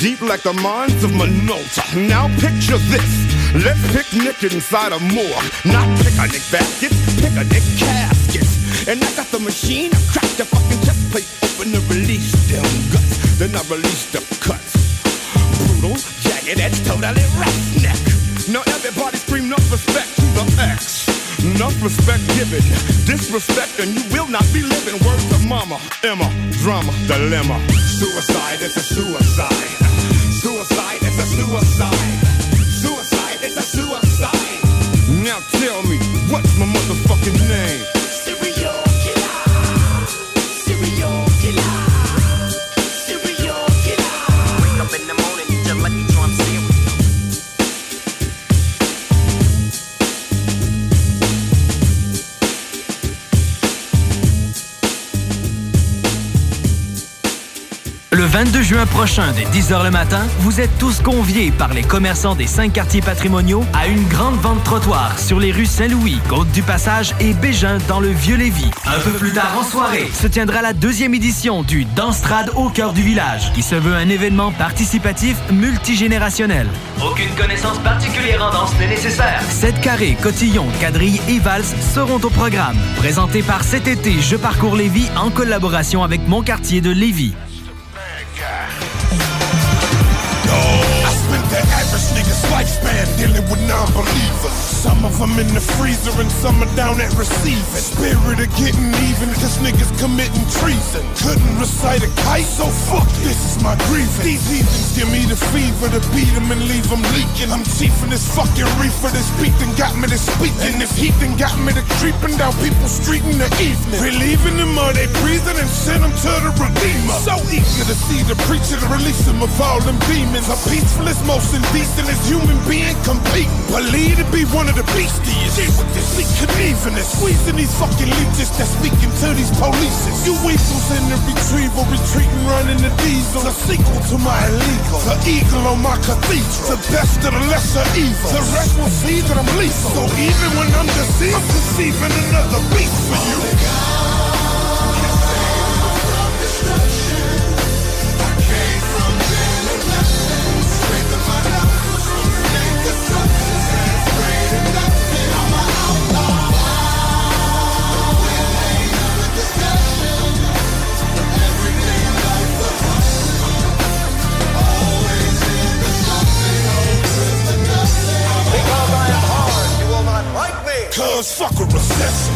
Deep like the mines of Minota. Now picture this. Let's picnic inside a morgue. Not picnic baskets, picnic caskets. And I got the machine, I crack the fucking chest plate open and release them guts. Then I release the cuts. Brutal, jagged edge, totally roughneck. Now everybody scream enough respect to the X. Enough respect given, disrespect, and you will not be living. Word to mama, Emma, drama, dilemma. Suicide is a suicide. Suicide is a suicide. Suicide is a suicide. Now tell me, what's my motherfucking name? 22 juin prochain, dès 10h le matin, vous êtes tous conviés par les commerçants des cinq quartiers patrimoniaux à une grande vente trottoir sur les rues Saint-Louis, Côte-du-Passage et Bégin dans le Vieux-Lévis. Un peu plus tard en soirée, se tiendra la deuxième édition du Danstrad au cœur du village, qui se veut un événement participatif multigénérationnel. Aucune connaissance particulière en danse n'est nécessaire. 7 carrés, cotillons, quadrilles et valses seront au programme. Présenté par cet été Je parcours Lévis en collaboration avec mon quartier de Lévis. Dealing with non-believers. Some of them in the freezer and some are down at receiving. Spirit of getting even, cause niggas committing treason. Couldn't recite a kite, so fuck this is my grievance. These heathens give me the fever to beat them and leave them leaking. I'm chiefing this fucking reefer, this beat got me to speaking. This heat got me to creeping down people's street in the evening. Relieving them of they breathing and send them to the Redeemer. So eager to see the preacher to release them of all them demons. A peacefulest, most indecent as human being compete. Believe to be one of the beastiest. Shit with this leak Knieviness. Squeezing these fucking leeches that speaking to these polices. You weasels in the retrieval, retreating, running the diesel. The sequel to my illegal. The eagle on my cathedral. The best of the lesser evil. The rest will see that I'm lethal. So even when I'm deceived, I'm conceiving another beast for you. Cause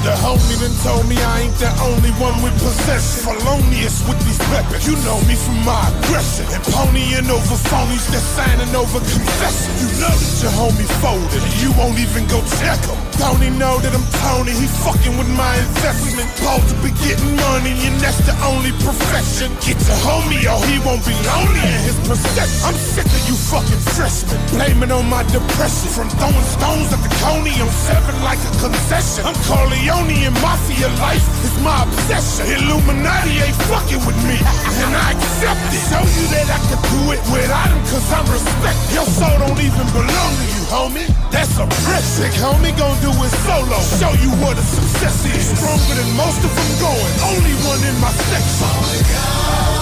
The homie done told me I ain't the only one with possession. Felonious with these weapons. You know me from my aggression. And ponying over phonies that signing over confession. You know that your homie folded. You won't even go check him. Don't know that I'm Tony? He fucking with my investment. Supposed to be getting money, and that's the only profession. Get your homie or he won't be lonely in his perception. I'm sick of you fucking freshmen. Blaming on my depression. From throwing stones at the coney, I'm seven like a concession. I'm Corleone and Mafia life is my obsession. Illuminati ain't fucking with me, and I accept it. Show you that I can do it without him, cause I'm respected. Your soul don't even belong to you, homie. That's a. Sick homie gon' do it solo. Show you what a success is. Stronger than most of them going. Only one in my section. touching my hands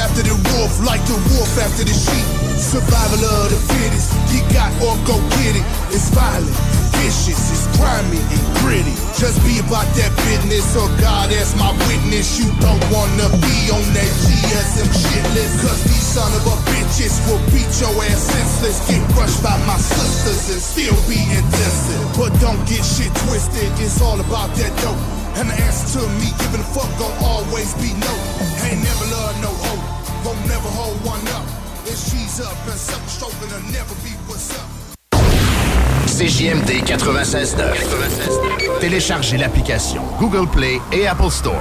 after the wolf, like the wolf after the sheep. Survival of the fittest. You got or go get it. It's violent, vicious, it's grimy and gritty. Just be about that business, or God as my witness. You don't wanna be on that GSM shit list. Cause these son of a bitches will beat your ass senseless. Get crushed by my sisters and still be intensive. But don't get shit twisted, it's all about that dope. And the answer to me giving a fuck gon' always be no. Ain't never love no hope, won't never hold one up. It's cheese up and sucker stroking will never be what's up. CJMD 96.9. Téléchargez l'application Google Play et Apple Store.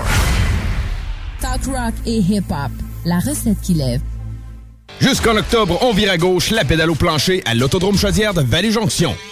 Talk rock et hip-hop. La recette qui lève. Jusqu'en octobre, on vire à gauche la pédale au plancher à l'Autodrome Chaudière de Vallée-Jonction.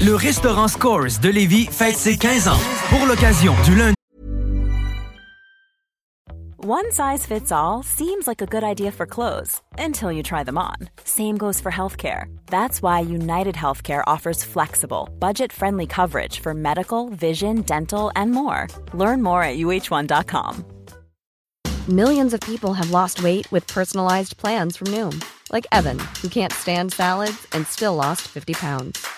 Le restaurant Scores de Lévis fête ses 15 ans. Pour l'occasion, du lundi One size fits all seems like a good idea for clothes until you try them on. Same goes for healthcare. That's why United Healthcare offers flexible, budget friendly coverage for medical, vision, dental, and more. Learn more at uh1.com. Millions of people have lost weight with personalized plans from Noom, like Evan, who can't stand salads and still lost 50 pounds.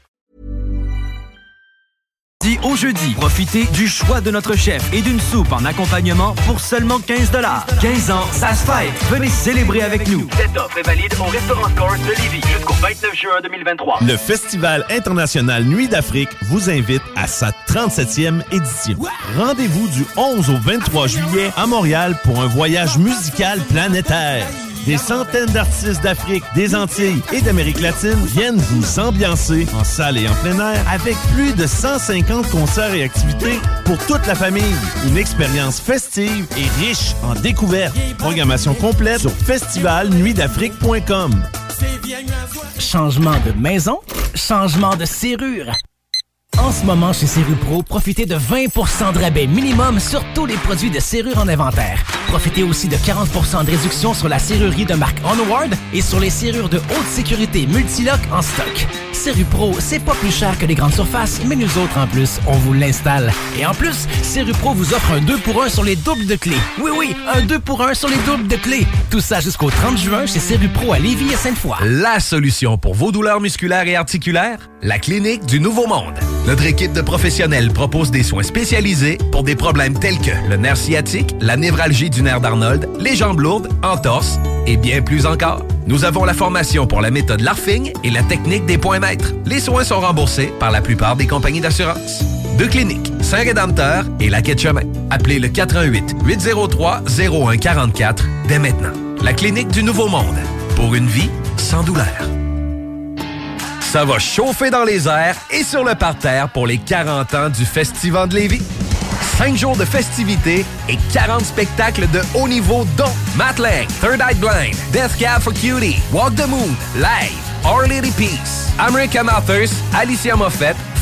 Dit au jeudi, profitez du choix de notre chef et d'une soupe en accompagnement pour seulement 15 15 ans, ça se fête. Venez célébrer avec nous. Cette offre est valide au restaurant Scores de Lévis jusqu'au 29 juin 2023. Le Festival international Nuit d'Afrique vous invite à sa 37e édition. Rendez-vous du 11 au 23 juillet à Montréal pour un voyage musical planétaire. Des centaines d'artistes d'Afrique, des Antilles et d'Amérique latine viennent vous ambiancer en salle et en plein air avec plus de 150 concerts et activités pour toute la famille. Une expérience festive et riche en découvertes. Programmation complète sur festivalnuitdafrique.com. Changement de maison, changement de serrure. En ce moment, chez Serrupro, profitez de 20% de rabais minimum sur tous les produits de serrure en inventaire. Profitez aussi de 40% de réduction sur la serrurerie de marque Onward et sur les serrures de haute sécurité Multilock en stock. Serrupro, c'est pas plus cher que les grandes surfaces, mais nous autres, en plus, on vous l'installe. Et en plus, Serrupro vous offre un 2 pour 1 sur les doubles de clés. Oui, oui, un 2 pour 1 sur les doubles de clés. Tout ça jusqu'au 30 juin chez Serrupro à Lévis et Sainte-Foy. La solution pour vos douleurs musculaires et articulaires? La clinique du Nouveau Monde. Notre équipe de professionnels propose des soins spécialisés pour des problèmes tels que le nerf sciatique, la névralgie du nerf d'Arnold, les jambes lourdes, entorse et bien plus encore. Nous avons la formation pour la méthode LARFING et la technique des points maîtres. Les soins sont remboursés par la plupart des compagnies d'assurance. Deux cliniques, Saint-Rédempteur et la Quai de Chemin. Appelez le 418 803 0144 dès maintenant. La clinique du Nouveau Monde. Pour une vie sans douleur. Ça va chauffer dans les airs et sur le parterre pour les 40 ans du Festival de Lévis. 5 jours de festivités et 40 spectacles de haut niveau dont Matt Lang, Third Eye Blind, Death Cab for Cutie, Walk the Moon, Live, Our Lady Peace, American Authors, Alicia Moffett,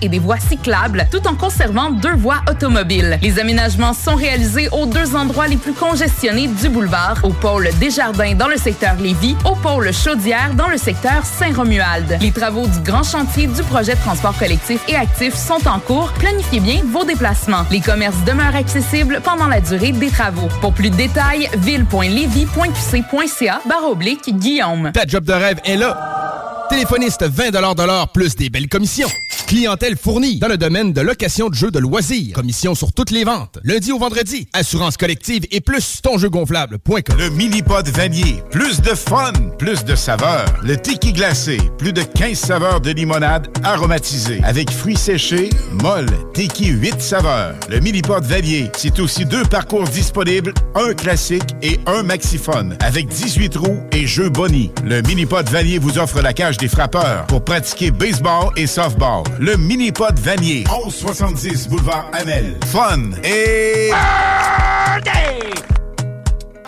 et des voies cyclables, tout en conservant deux voies automobiles. Les aménagements sont réalisés aux deux endroits les plus congestionnés du boulevard, au pôle Desjardins dans le secteur Lévis, au pôle Chaudière dans le secteur Saint-Romuald. Les travaux du grand chantier du projet de transport collectif et actif sont en cours. Planifiez bien vos déplacements. Les commerces demeurent accessibles pendant la durée des travaux. Pour plus de détails, ville.levy.qc.ca barre oblique Guillaume. Ta job de rêve est là. Téléphoniste 20 de l'heure plus des belles commissions. Clientèle fournie dans le domaine de location de jeux de loisirs. Commission sur toutes les ventes. Lundi au vendredi. Assurance collective et plus tonjeugonflable.com. Le mini-pod vanier. Plus de fun, plus de saveurs. Le tiki glacé. Plus de 15 saveurs de limonade aromatisée. Avec fruits séchés, molle, tiki 8 saveurs. Le mini-pod vanier. C'est aussi deux parcours disponibles, un classique et un maxiphone. Avec 18 roues et jeux Bonnie. Le mini-pod vanier vous offre la cage des frappeurs pour pratiquer baseball et softball. Le mini-pod vanier. 1170 boulevard Amel. Fun et...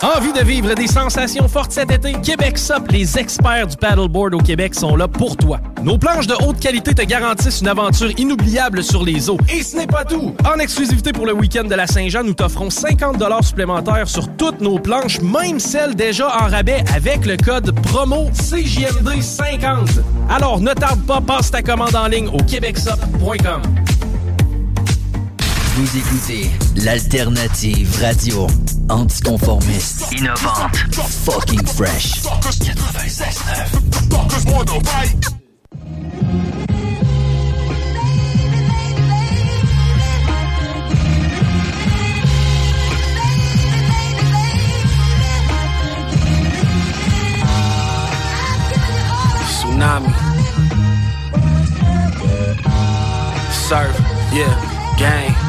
Envie de vivre des sensations fortes cet été? Québec Sup, les experts du paddleboard au Québec sont là pour toi. Nos planches de haute qualité te garantissent une aventure inoubliable sur les eaux. Et ce n'est pas tout! En exclusivité pour le week-end de la Saint-Jean, nous t'offrons 50 supplémentaires sur toutes nos planches, même celles déjà en rabais avec le code promo CJMD50. Alors ne tarde pas, passe ta commande en ligne au québecsup.com. Vous écoutez l'alternative radio anticonformiste, innovante, fucking fresh. 96.9. Tsunami. Surf, yeah, gang.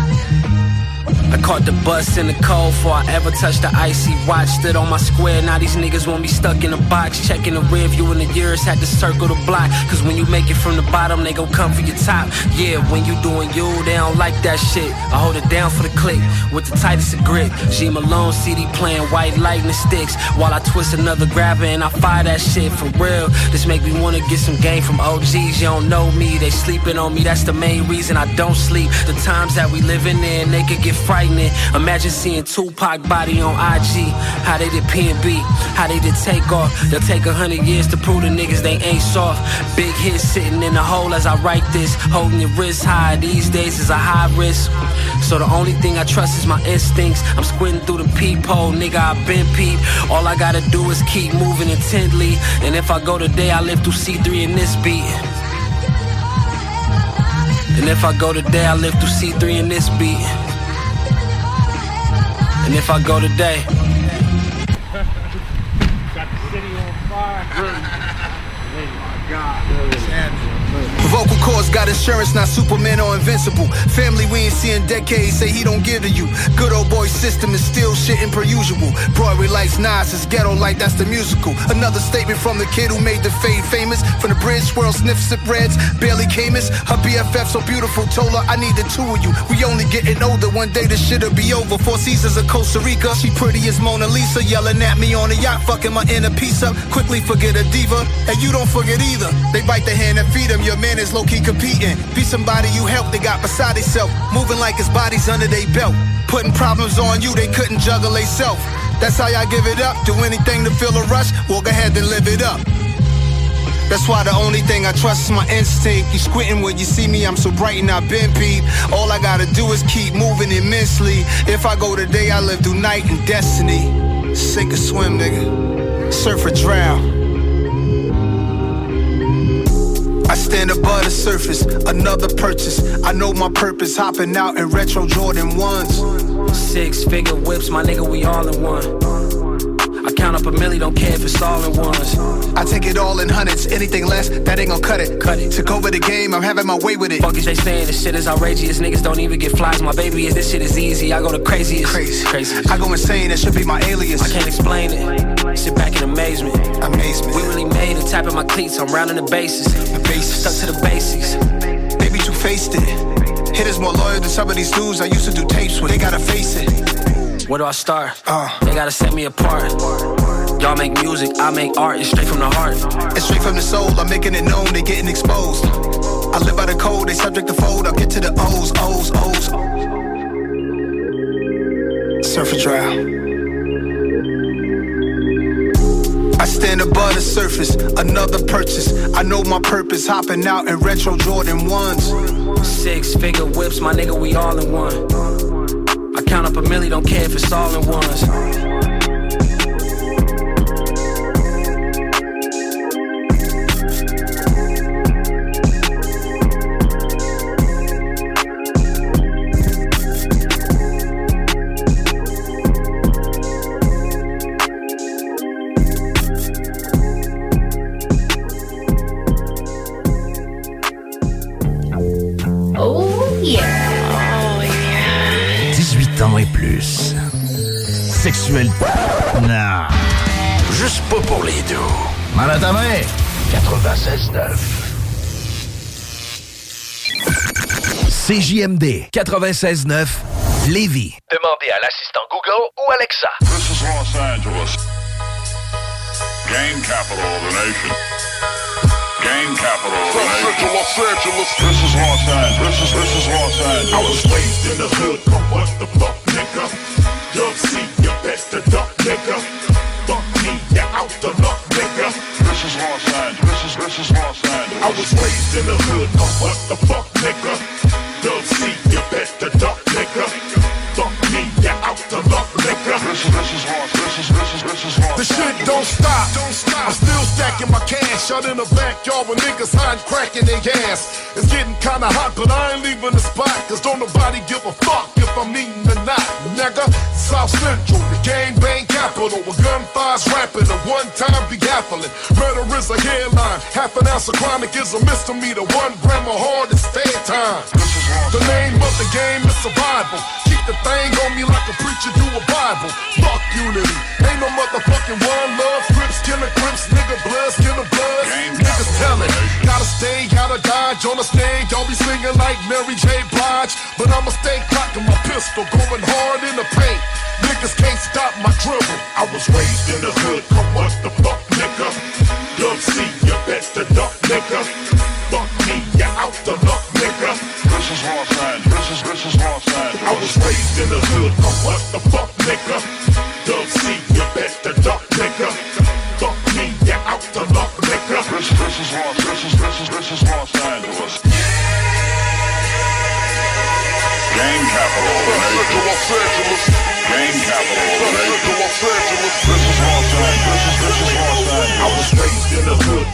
I caught the bus in the cold before I ever touched the icy watch. Stood on my square, now these niggas want me stuck in a box. Checking the rear view in the years, had to circle the block. Cause when you make it from the bottom, they gon' come for your top. Yeah, when you doing you, they don't like that shit. I hold it down for the click with the tightest of grip. G Malone CD playing white lightning sticks while I twist another grabber and I fire that shit for real. This make me wanna get some game from OGs. You don't know me, they sleeping on me. That's the main reason I don't sleep. The times that we living in, they could get frightening. Imagine seeing Tupac body on IG. How they did P&B, how they did take off. They'll take a hundred years to prove the niggas they ain't soft. Big hit sitting in the hole as I write this. Holding your wrist high these days is a high risk. So the only thing I trust is my instincts. I'm squinting through the peephole, nigga. I've been peep. All I gotta do is keep moving intently. And if I go today, I live through C3 in this beat. And if I go today, I live through C3 in this beat. And if I go today, Got the city on fire. Oh my God. Vocal cords got insurance, not Superman or invincible. Family we ain't seen decades, say he don't give to you. Good old boy system is still shitting per usual. Broadway lights, Nas is ghetto like that's the musical. Another statement from the kid who made the fade famous. From the bridge, swirl, sniff, sip reds, barely came us. Her BFF so beautiful, told her I need the two of you. We only getting older, one day this shit'll be over. Four seasons of Costa Rica, she pretty as Mona Lisa, yelling at me on a yacht, fucking my inner piece up. Quickly forget a diva, and you don't forget either. They bite the hand and feed them, your man is low key competing. Be somebody you help, they got beside themself. Moving like his body's under their belt. Putting problems on you, they couldn't juggle they self. That's how y'all give it up. Do anything to feel a rush, walk ahead and live it up. That's why the only thing I trust is my instinct. You squinting when you see me, I'm so bright and I've been peep. All I gotta do is keep moving immensely. If I go today, I live through night and destiny. Sink or swim, nigga. Surf or drown. I stand above the surface, another purchase. I know my purpose, hopping out in retro Jordan 1s. six figure whips, my nigga, we all in one. I count up a milli, don't care if it's all in ones. I take it all in hundreds, anything less, that ain't gon' cut it. Cut it. Took over the game, I'm having my way with it. Fuck is they saying this shit is outrageous? Niggas don't even get flies. My baby is this shit is easy. I go the craziest. Crazy. Crazy. I go insane, that should be my alias. I can't explain it. Sit back in amazement. Amazement. We really made it. Tapping my cleats. I'm rounding the bases. The bases. Stuck to the basics. Baby, two faced it. Hitters more loyal than some of these dudes I used to do tapes with. They gotta face it. Where do I start? Uh. They gotta set me apart. Y'all make music, I make art. It's straight from the heart. It's straight from the soul, I'm making it known, they getting exposed. I live by the code, they subject to fold. I'll get to the O's, O's, O's. Surf and I stand above the surface, another purchase. I know my purpose, hopping out in retro Jordan 1s. Six figure whips, my nigga, we all in one. I count up a milli, don't care if it's all in ones. 96.9. CJMD 96.9 Lévis. Demandez à l'assistant Google ou Alexa. is Los Angeles. Gang capital of the nation. Gang capital of the nation. Los Angeles. This is Los Angeles. This is, this is Los Angeles. I was raised in the hood, come what the fuck, nigga? Dub C, is Los Angeles. This is, this is Los Angeles. I was raised in the hood, come what the fuck, nigga? Dub C, you best to duck, nigga. Fuck me, you out the luck, nigga. This is, this is Los, this is, this is, this is Los The shit don't stop. Don't stop. I'm still stacking my cash out in the backyard with niggas hiding cracking their ass. It's getting kinda hot, but I ain't leaving the spot. Cause don't nobody give a fuck if I'm eating or not. Nigga, South Central, the gang bang capital. With gunfires rapping, a one time be gaffling. Is a headline. Half an ounce of chronic is a misdemeanor. One gram of hard is fair time. The name of the game is survival. Keep the thing on me like a preacher do a Bible. Fuck unity. Ain't no motherfucking one love. Crips, killer crips, nigga bloods, killer bloods. Niggas tellin'. Gotta stay, gotta dodge on the stage. Don't be singing like Mary J. Blige. But I'ma stay cocking my pistol, going hard in the paint. Niggas can't stop my dribble. I was raised in the hood, nigga. Fuck me, you out the luck, nigga. This is Los Angeles. This is, this is Los Angeles. I was raised in the hood, come what the fuck, nigga? Dub C, you best to duck, nigga. Fuck me, you out the luck, nigga. This, this is Los, this is, this is, this is Los Angeles. Gang capital of nation. Los Angeles. Gang capital of nation. Los Angeles. This is Los Angeles. This is, this is Los Angeles. I was raised in the hood,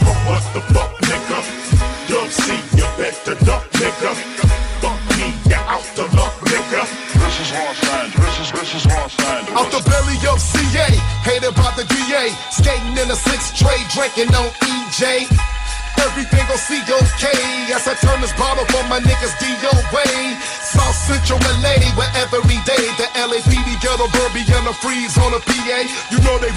drinking on EJ. Everything gon' see okay as I turn this bottle for my niggas DOA. South Central LA, where every day the LAPD ghetto Burby and the freeze on the PA.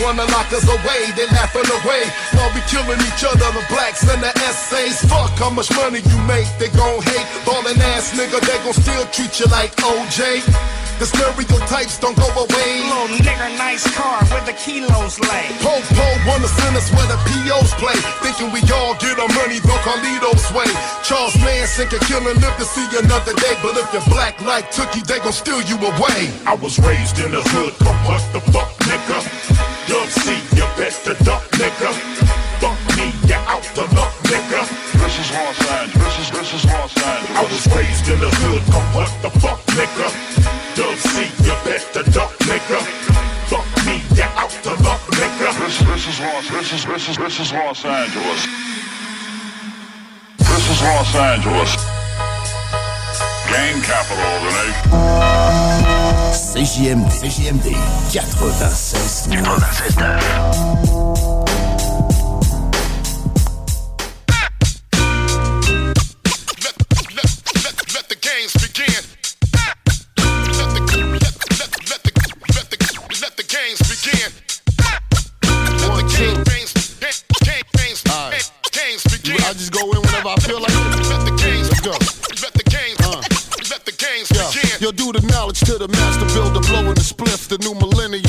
You know they wanna lock us away, they laughing away while we killing each other. The blacks and the essays. Fuck how much money you make, they gon' hate. Ballin' ass nigga, they gon' still treat you like OJ. The stereotypes don't go away. Little nigga, nice car where the kilos lay. Po po wanna send us where the POs play. Thinking we all get our money the Carlito's way. Charles Manson can kill and live to see you another day. But if you're black like Tookie, they gon' steal you away. I was raised in the hood, come what the fuck, nigga? Dub C, you best to duck, nigga. Fuck me, you out the luck, nigga. This is Los Angeles. This is, this is Los Angeles. I was raised in the hood, come what the fuck, nigga? Dub C, you best to duck, nigga. Fuck me, you out the luck, nigga. This, this is Los, this is, this is, this is Los Angeles. This is Los Angeles. Gang capital. CJMD. CJMD 96. 96 games begin. Yo, do the knowledge to the master builder, blowing the spliff, the new millennium,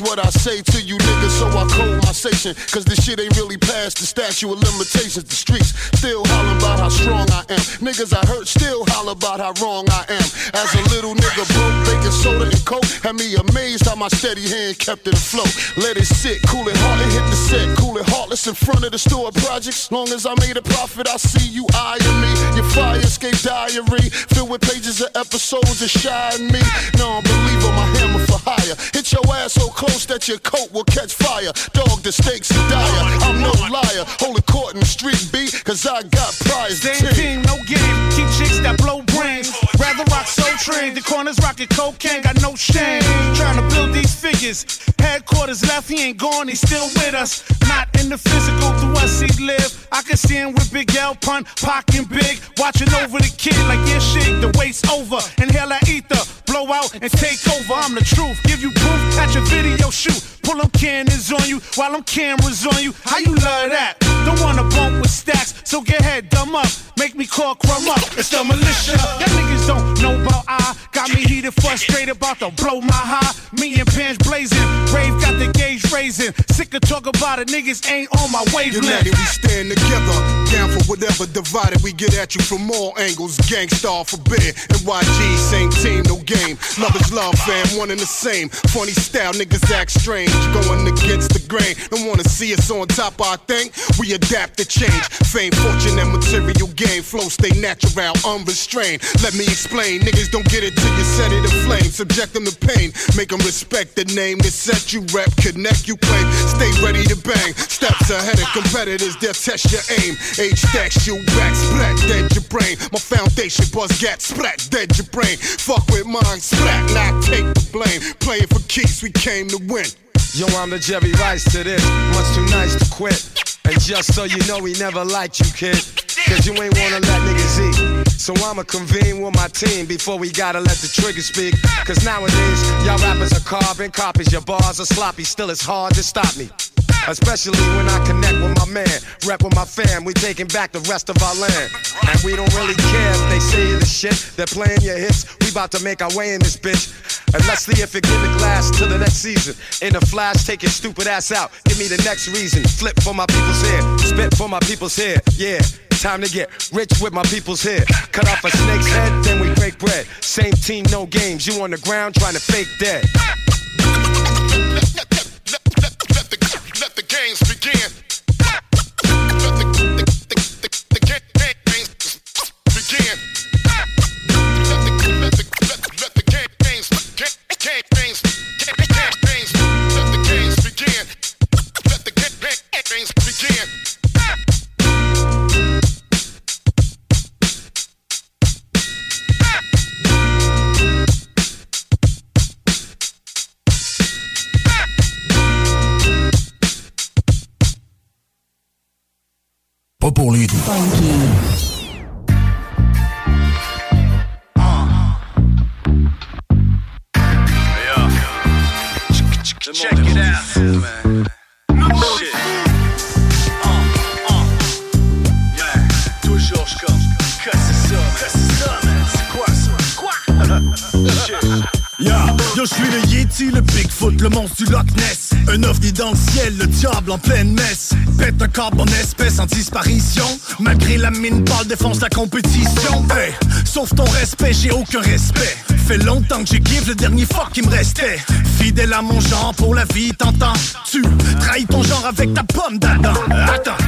watch what I say to you niggas, so I code my station. Cause this shit ain't really past the statute of limitations. The streets still hollering about how strong I am. Niggas I hurt still holler about how wrong I am. As a little nigga broke, baking soda and coke, had me amazed how my steady hand kept it afloat. Let it sit, cool it hard, hit the set, cool it heartless in front of the store projects. Long as I made a profit, I see you eyeing me. Your fire escape diary, filled with pages of episodes of shying me. Non-believer, my hammer for hire. Hit your ass so close that your coat will catch fire. Dog, the stakes are dire. I'm no liar. Hold a court in the street beat, cause I got prize. Same team, no game. Keep chicks that blow brains. Rather rock so trained. The corners rockin' cocaine, got no shame. Trying to build these figures. Headquarters left, he ain't gone, he's still with us. Not in the physical, through us he live. I can see him with Big L pun, pockin' big. Watching over the kid like yeah, shit, the wait's over. Inhale that ether, blow out and take over. I'm the truth. Give you proof at your video 屌事 Pull them cannons on you while them cameras on you. How you love that? Don't wanna bump with stacks, so get head dumb up. Make me call crumb up. It's the militia. Y'all niggas don't know about I. Got me heated, frustrated, about to blow my high. Me and pants blazing. Rave got the gauge raising. Sick of talk about it, niggas ain't on my wavelength. United, we stand together. Down for whatever divided, we get at you from all angles. Gangstar forbid. NYG, same team, no game. Love is love, fam, one and the same. Funny style, niggas act strange. Going against the grain. Don't wanna see us on top, I think. We adapt to change. Fame, fortune, and material gain. Flow stay natural, unrestrained. Let me explain. Niggas don't get it till you set it aflame. Subject them to pain. Make them respect the name that set you rep. Connect, you claim. Stay ready to bang. Steps ahead of competitors, they'll test your aim. Age stacks you back, splat, dead your brain. My foundation, buzz gat, splat, dead your brain. Fuck with mine, splat, not take the blame. Playing for keeps, we came to win. Yo, I'm the Jerry Rice to this. Much too nice to quit. And just so you know, we never liked you, kid. Cause you ain't wanna let niggas eat. So I'ma convene with my team before we gotta let the trigger speak. Cause nowadays, y'all rappers are carbon copies. Your bars are sloppy, still it's hard to stop me. Especially when I connect with my man, rep with my fam, we taking back the rest of our land. And we don't really care if they say the shit, they're playing your hits. We about to make our way in this bitch. And let's see if it gimmick lasts till the next season. In a flash, take your stupid ass out. Give me the next reason. Flip for my people's hair, spit for my people's hair. Yeah. Time to get rich with my people's hair. Cut off a snake's head, then we break bread. Same team, no games. You on the ground trying to fake dead. The games begin. Let the, the, the, the, the ga- games begin. Pour les doux. Check it out. Uh, uh. Toujours quoi ça? Quoi? Yo, je suis le Yeti, le Bigfoot, le monstre du Loch Ness. Un ovni dans le ciel, le diable en pleine messe. Pète un corps en espèce en disparition. Malgré la mine pâle, défonce la compétition. Hey, sauf ton respect, j'ai aucun respect. Fait longtemps que j'ai give le dernier fuck qui me restait. Fidèle à mon genre pour la vie, t'entends? Tu trahis ton genre avec ta pomme d'Adam. Attends.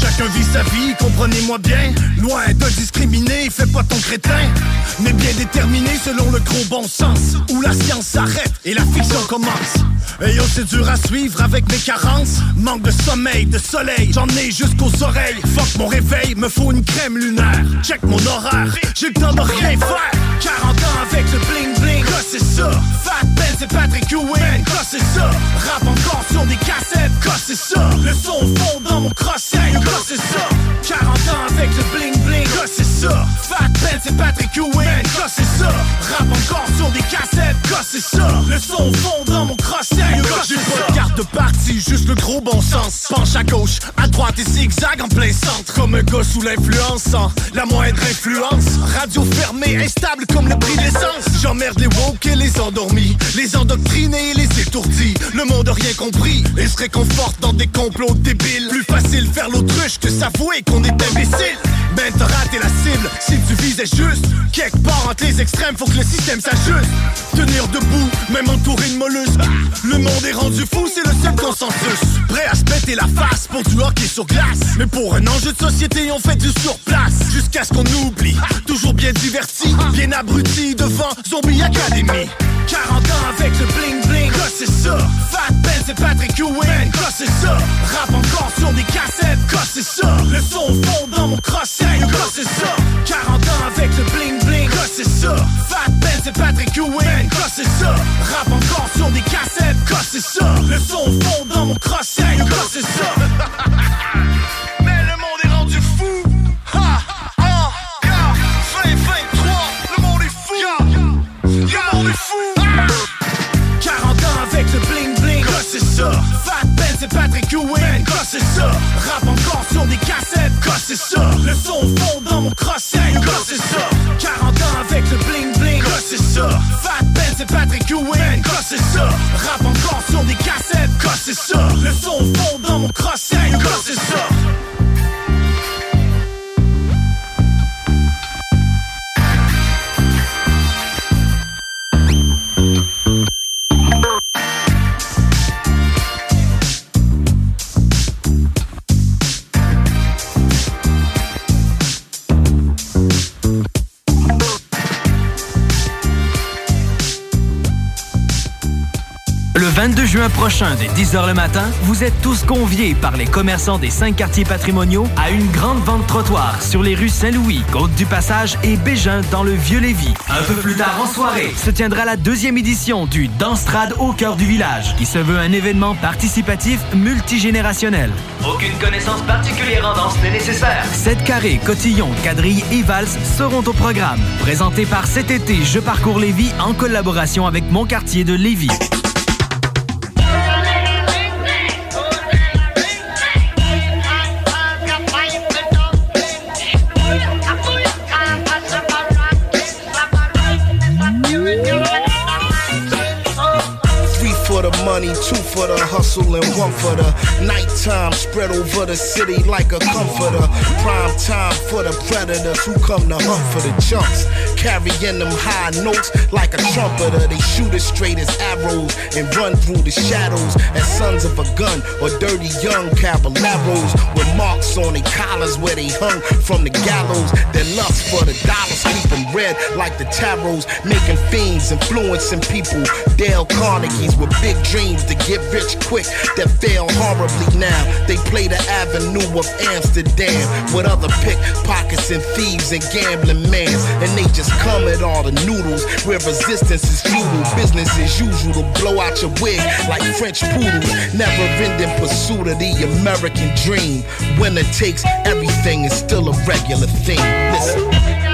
Chacun vit sa vie, comprenez-moi bien. Loin de discriminer, fais pas ton crétin. Mais bien déterminé selon le gros bon sens. Où la science s'arrête et la fiction commence. Et yo, c'est dur à suivre avec mes carences. Manque de sommeil, de soleil, j'en ai jusqu'aux oreilles. Fuck mon réveil, me faut une crème lunaire. Check mon horaire, j'ai le temps rien faire. 40 ans avec le bling c'est ça? Fat Ben, c'est Patrick Ewing, quoi c'est ça? Rap encore sur des cassettes, c'est ça? Le son fond dans mon quoi c'est ça? 40 ans avec le bling bling, c'est ça? Fat Ben, c'est Patrick Ewing, quoi c'est ça? Rap encore sur des cassettes, quoi c'est ça? Le son fond dans mon crochet, quoi c'est ça? Carte de partie, juste le gros bon sens. Penche à gauche, à droite et zigzag en plein centre. Comme un gars sous l'influence, sans la moindre influence. Radio fermée, instable comme le prix de l'essence. J'emmerde les woke les endormis. Les endoctrinés et les étourdis. Le monde a rien compris et se réconforte dans des complots débiles. Plus facile faire l'autruche que s'avouer qu'on est imbécile. Ben t'as raté la cible si tu visais juste. Quelque part entre les extrêmes, faut que le système s'ajuste. Tenir debout, même entouré de mollusques. Le monde est rendu fou, c'est le seul consensus. Prêt à se péter la face pour du hockey sur glace. Mais pour un enjeu de société, on fait du surplace. Jusqu'à ce qu'on oublie. Toujours bien diverti, bien abruti devant Zombie Academy. 40 ans avec le bling bling, quoi c'est ça? Fat Ben, c'est Patrick Ewing, quoi c'est ça? Rap encore sur des cassettes, quoi c'est ça? Le son fond dans mon crochet, quoi c'est ça? 40 ans avec le bling bling, quoi c'est ça? Fat Ben, c'est Patrick Ewing, quoi c'est ça? Rap encore sur des cassettes, quoi c'est ça? Le son fond dans mon crochet, quoi c'est ça? c'est ça. Le son fond dans mon crosset, c'est ça. 40 ans avec le bling bling, c'est ça. Fat Ben, c'est Patrick Ewing, gosse, c'est ça. Rap encore sur des cassettes, c'est ça. Le son fond dans mon crosset, c'est ça. Juin prochain, dès 10h le matin, vous êtes tous conviés par les commerçants des cinq quartiers patrimoniaux à une grande vente trottoir sur les rues Saint-Louis, Côte-du-Passage et Bégin dans le Vieux-Lévis. Un peu plus tard en soirée, se tiendra la deuxième édition du Danstrad au cœur du village, qui se veut un événement participatif multigénérationnel. Aucune connaissance particulière en danse n'est nécessaire. 7 carrés, cotillons, quadrilles et valses seront au programme. Présenté par cet été Je parcours Lévis en collaboration avec mon quartier de Lévis. For the hustle, and one for the nighttime. Spread over the city like a comforter. Prime time for the predators who come to hunt for the chunks. Carrying them high notes like a trumpeter. They shoot as straight as arrows and run through the shadows as sons of a gun or dirty young caballeros with marks on their collars where they hung from the gallows. Their lust for the dollars them red like the tarots, making fiends, influencing people. Dale Carnegie's with big dreams to get rich quick that fail horribly now. They play the avenue of Amsterdam with other pickpockets and thieves and gambling mans. And they just come at all the noodles where resistance is futile. Business as usual to blow out your wig like French poodles. Never ending pursuit of the American dream. Winner takes everything is still a regular thing. Listen.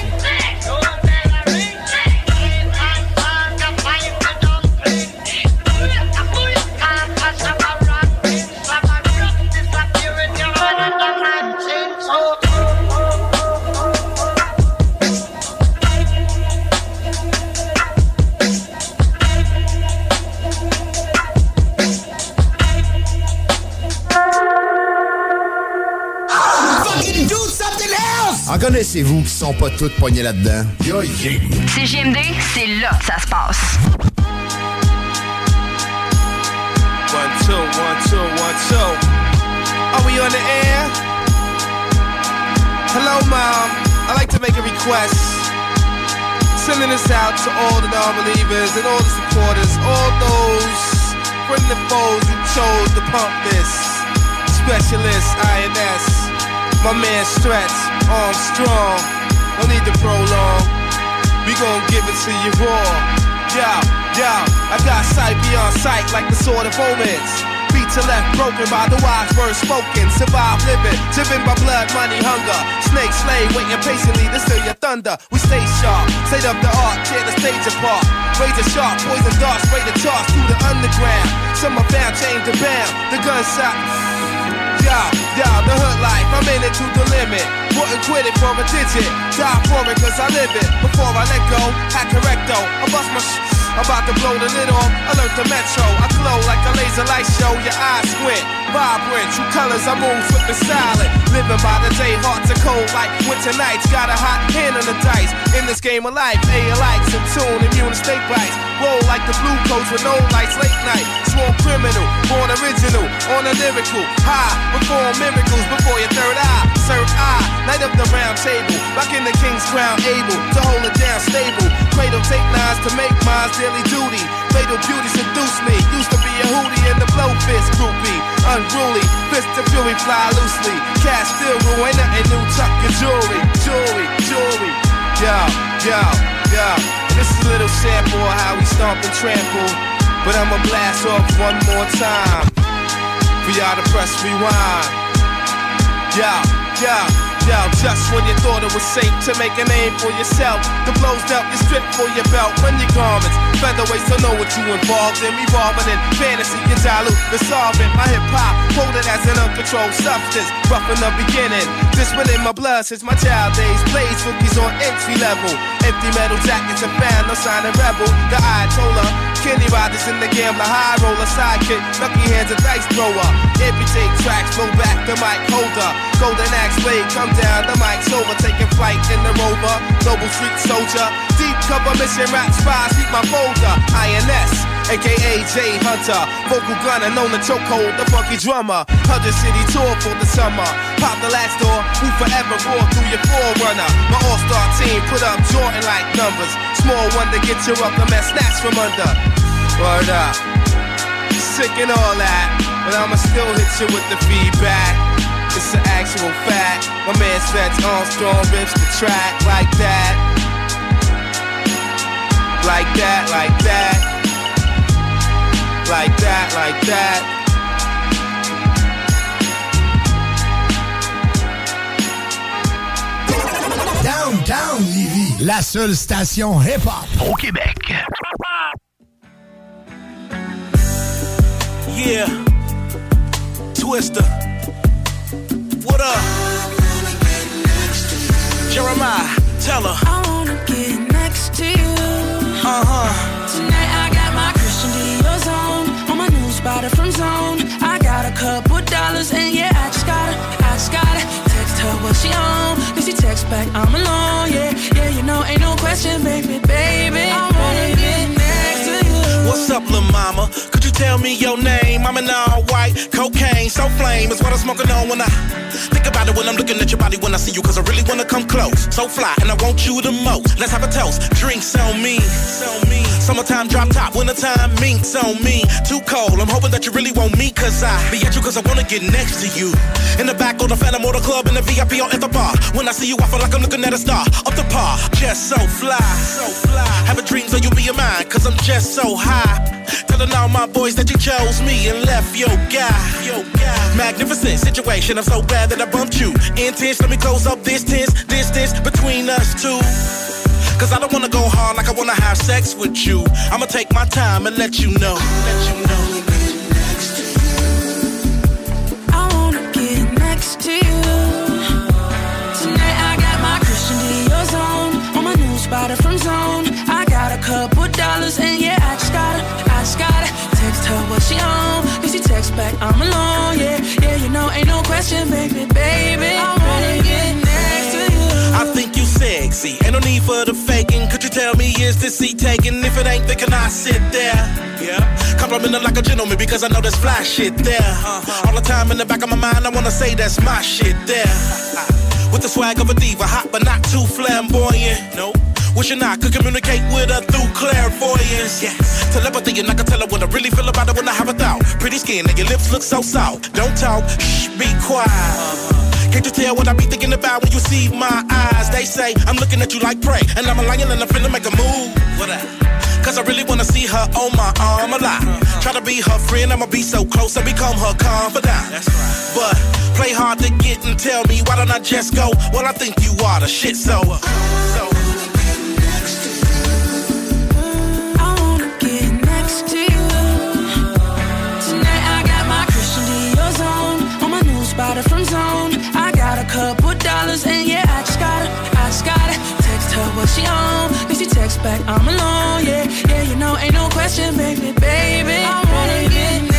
En connaissez-vous qui sont pas toutes poignées là-dedans? Yo, CGMD, c'est là que ça se passe. One, two, one, two, one, two. Are we on the air? Hello, Mom. I'd like to make a request. Sending this out to all the non-believers and all the supporters, all those friendly foes who chose to pump this. Specialist INS, my man Stretch, Armstrong. No need to prolong. We gon' give it to you raw. Yo, yo, I got sight beyond sight like the sword of omens. Feet to left broken by the wise words spoken. Survive living, driven by blood, money, hunger. Snake slay, waiting patiently to steal your thunder. We stay sharp, state up the art, tear the stage apart. Razor sharp, poison darts, spray the charts through the underground. Some are found, chained to bound. The gunshot. Yo, yo, the hood life, I'm in it to the limit. Wouldn't quit it for a digit. Die for it cause I live it. Before I let go, hack correcto. I bust my sh- about to blow the lid off. Alert the metro. I glow like a laser light show. Your eyes squint. Vibrant, true colors, I move flipping silent. Living by the day, hearts are cold like winter nights. Got a hot hand on the dice. In this game of life, A likes in tune, immune to snake bites. Roll like the blue coats with no lights, late night. Sworn criminal, born original, on a lyrical. High, perform miracles before your third eye. Serve eye, night of the round table. Back in the king's crown, able to hold it down stable. Cradle take lines to make mine's daily duty. Fatal beauty seduce me. Used to be a hootie in the blow fist groupie. Unruly, fist of fury fly loosely. Cash still ruin nothing new. Tuck your jewelry, jewelry, jewelry. Yo, yo, yo. This is a little sample of how we stomp and trample. But I'ma blast off one more time. For y'all to press rewind. Yo, yo, yo, just when you thought it was safe to make a name for yourself, the blows dealt you strip for your belt, when your garments, featherweights don't know what you involved in, revolving in fantasy, you dilute the solvent. My hip hop, quoted as an uncontrolled substance, rough in the beginning. This within my blood since my child days, plays rookies on entry level. Empty metal jackets are found, no sign of rebel. The Ayatollah, Kenny Rogers in the gambler, high roller, sidekick, lucky hands, a dice thrower. Amputate tracks, blow back the mic holder. Golden axe blade, come down, the mic's over, taking flight in the rover. Global street soldier, deep cover mission, rap spies, keep my folder. INS. AKA J Hunter, vocal gunner, known to chokehold, the funky drummer. Hundred city tour for the summer. Pop the last door, who forever roar through your forerunner. My all-star team put up Jordan like numbers. Small one to get you up the mess snatched from under. Word up. Sick and all that, but I'ma still hit you with the feedback. It's an actual fact. My man Spence Armstrong rips the track like that. Like that, like that. Like that, like that. Downtown Lévis, la seule station hip-hop au Québec. Yeah. Twister. What up? Jeremiah, tell her. I wanna get next to you. Uh huh. Spotter from Zone. I got a couple dollars and yeah, I just gotta, I just gotta text her what she on. If she text back, I'm alone. Yeah, yeah, you know ain't no question, baby, baby. I wanna get next to you. What's up, little mama? You tell me your name? I'm in all white, cocaine, so flame is what I'm smoking on when I think about it when I'm looking at your body when I see you. Cause I really wanna come close. So fly, and I want you the most. Let's have a toast. Drinks on me. Summertime drop top, wintertime minks on me. Too cold, I'm hoping that you really want me. Cause I be at you cause I wanna get next to you. In the back of the Phantom or the club, in the VIP or at the bar. When I see you, I feel like I'm looking at a star. Up the par, just so fly. So fly. Having dreams of you being mine, cause I'm just so high. Telling all my boys that you chose me and left your guy. Your guy. Magnificent situation, I'm so glad that I bumped you. Intense, let me close up this tense distance between us two. Cause I don't wanna go hard like I wanna have sex with you. I'ma take my time and let you know. Let you know. I wanna get next to you. Tonight I got my Christian Dior on, on my new spotter from Zone. I got a couple dollars and yeah, back, I'm alone. Yeah, yeah, you know ain't no question, baby, baby. I wanna get next to you. I think you sexy. Ain't no need for the faking. Could you tell me is this seat taken? If it ain't, then can I sit there? Yeah. Complimenting like a gentleman because I know there's fly shit there. Uh-huh. All the time in the back of my mind, I wanna say that's my shit there. With the swag of a diva, hot but not too flamboyant. Nope. Wishing I could communicate with her through clairvoyance. Yeah. Telepathy, and I can tell her what I really feel about her when I have a thought. Pretty skin, and your lips look so soft. Don't talk, shh, be quiet. Can't you tell what I be thinking about when you see my eyes? They say I'm looking at you like prey, and I'm a lion and I'm finna make a move. What up? Cause I really wanna see her on my arm a lot. Try to be her friend, I'ma be so close and become her confidant. But play hard to get and tell me why don't I just go? Well, I think you are the shit, so. so she on. Then she text back, I'm alone, yeah. Yeah, you know, ain't no question, baby, baby. I wanna get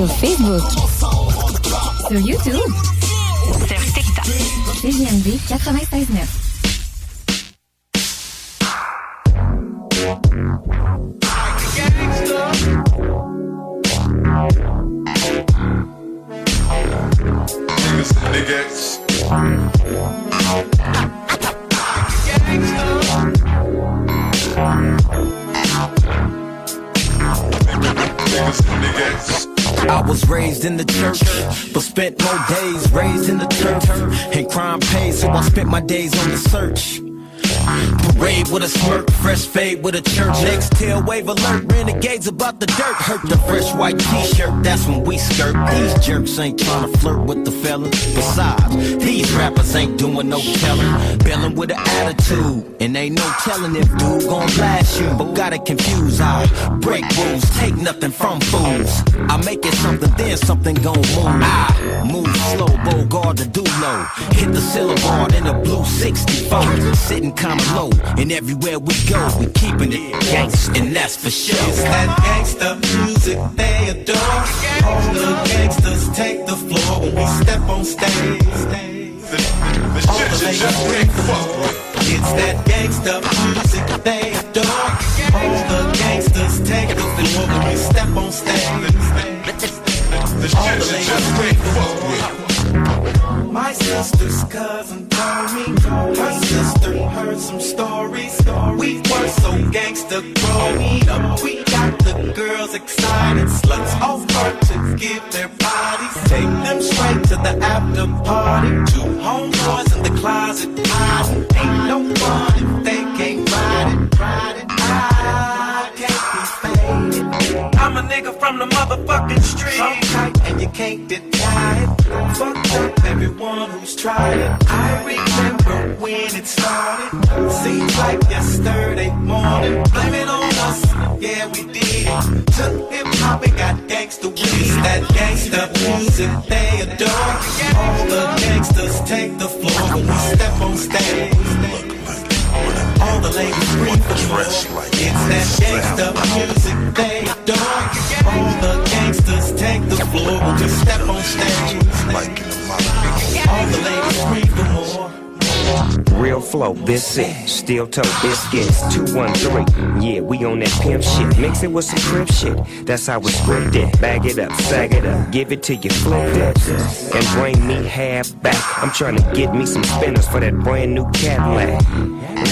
Sur Facebook. Sur YouTube. Sur TikTok. CGMD 96.9. spent more days raised in the turf. And crime paid, so I spent my days on the search. Parade with a smirk, fresh fade with a church. Next tail wave alert, renegades about the dirt. Hurt the fresh white t-shirt, that's when we skirt. These jerks ain't trying to flirt with the fellas. Besides, these rappers ain't doing no telling. Bailing with an attitude, and ain't no telling if dude gon' blast you. But gotta confused, I break rules, take nothing from fools. I make it something, then something gon' move. I move slow, Bogard the do low. Hit the syllable in a blue 64. Sitting kinda low, and everywhere we go, we keeping it gangsta, and that's for sure. It's that gangsta music they adore. All the gangsters take the floor when we step on stage. All the ladies bring the floor. It's that gangsta music they adore. All the gangsters take the floor when we step on stage. All the ladies bring the floor. My sister's cousin told me her sister heard some stories. We were so gangster growing up. We got the girls excited, sluts offer to give their bodies. Take them straight to the after party. Two homeboys in the closet hiding. Ain't no fun if they can't ride it. Ride it. A nigga from the motherfucking street. So tight and you can't deny it. Fucked up everyone who's tried it. I remember when it started. Seems like yesterday morning. Blame it on us. Yeah, we did it. Took hip hop and got gangsta with that gangsta music they adore. All the gangsters take the floor when we step on stage. All the ladies scream for more. It's that gangsta music they adore. All the gangsters take the floor when we step on stage. All the ladies scream for more. Real flow, this it. Steel toe biscuits, 213. Yeah, we on that pimp shit. Mix it with some crib shit. That's how it's it. Bag it up, sag it up. Give it to you, flip it. And bring me half back. I'm trying to get me some spinners for that brand new Cadillac.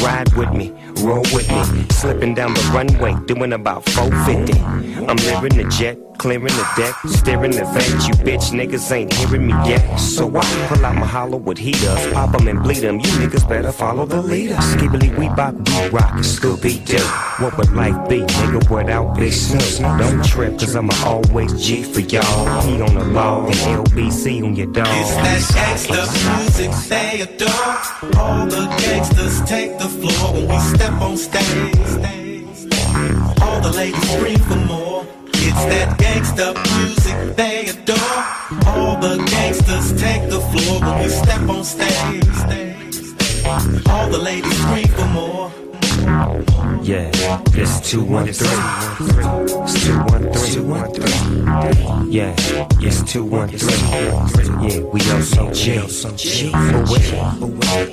Ride with me, roll with me. Slipping down the runway, doing about 450. I'm living the jet. Clearing the deck, steering the vet. You bitch niggas ain't hearing me yet. So I pull out my hollow with heaters, pop 'em and bleed bleed 'em. You niggas better follow the leader. Skibbly we bop, do rock, Scooby Doo. What would life be, nigga, without Big Snoop? Don't trip, cause I'ma always G for y'all. He on the law and LBC on your dog. It's that gangsta music they adore. All the gangsters take the floor when we step on stage. All the ladies scream for more. It's that gangsta music they adore. All the gangsters take the floor when we step on stage. All the ladies scream for. Yeah, it's 213. It's 213. Yeah, it's 213. Yeah, we also G. G.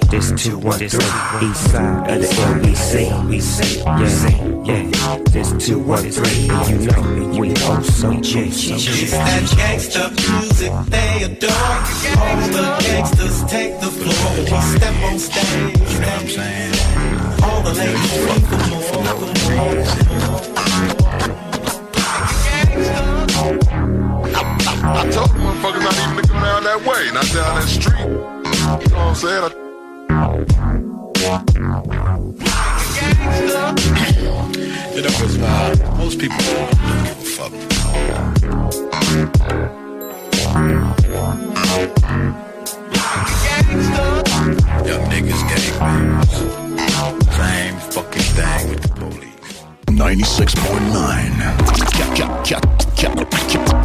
This 213. East side of the LBC. Yeah, yeah, this 213. You know, we also G. It's that gangsta music they adore. All the gangsters take the floor we step on stage. You know what I'm saying? All the ladies I told motherfuckers that way, not down that street. You know what I'm saying? Most people don't give a fuck. Young niggas gang Fucking thing with the police. 96.9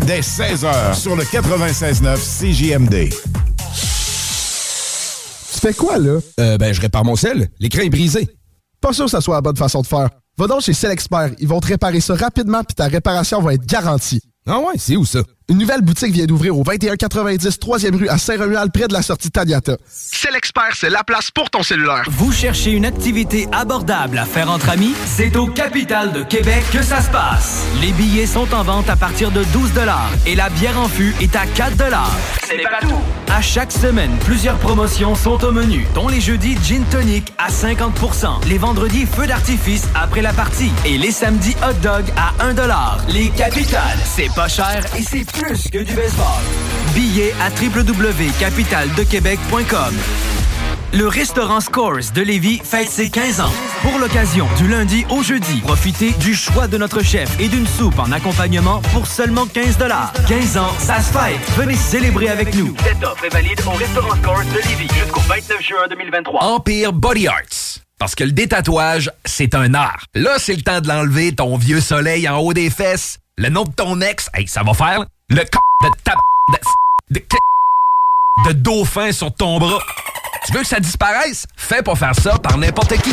dès 16h sur le 96.9 CJMD. Tu fais quoi, là? Euh, ben, je répare mon sel. L'écran est brisé. Pas sûr que ça soit la bonne façon de faire. Va donc chez Selexpert. Ils vont te réparer ça rapidement puis ta réparation va être garantie. Ah ouais, c'est où ça? Une nouvelle boutique vient d'ouvrir au 2190 3e rue à Saint-Romuald près de la sortie Taniata. Selexpert, c'est la place pour ton cellulaire. Vous cherchez une activité abordable à faire entre amis? C'est au Capital de Québec que ça se passe. Les billets sont en vente à partir de 12 et la bière en fût est à 4 C'est pas tout. À chaque semaine, plusieurs promotions sont au menu, dont les jeudis gin tonic à 50% les vendredis feux d'artifice après la partie et les samedis hot dog à 1 Les capitales, c'est pas cher et c'est plus que du baseball. Billets à www.capitaldequebec.com. Le restaurant Scores de Lévis fête ses 15 ans. Pour l'occasion, du lundi au jeudi, profitez du choix de notre chef et d'une soupe en accompagnement pour seulement 15 15 ans, ça se fête. Venez célébrer avec nous. Cette offre est valide au restaurant Scores de Lévis jusqu'au 29 juin 2023. Empire Body Arts. Parce que le détatouage, c'est un art. Là, c'est le temps de l'enlever, ton vieux soleil en haut des fesses. Le nom de ton ex, hey, ça va faire. Le c de ta de, de, de dauphin sur ton bras. Tu veux que ça disparaisse? Fais pas faire ça par n'importe qui.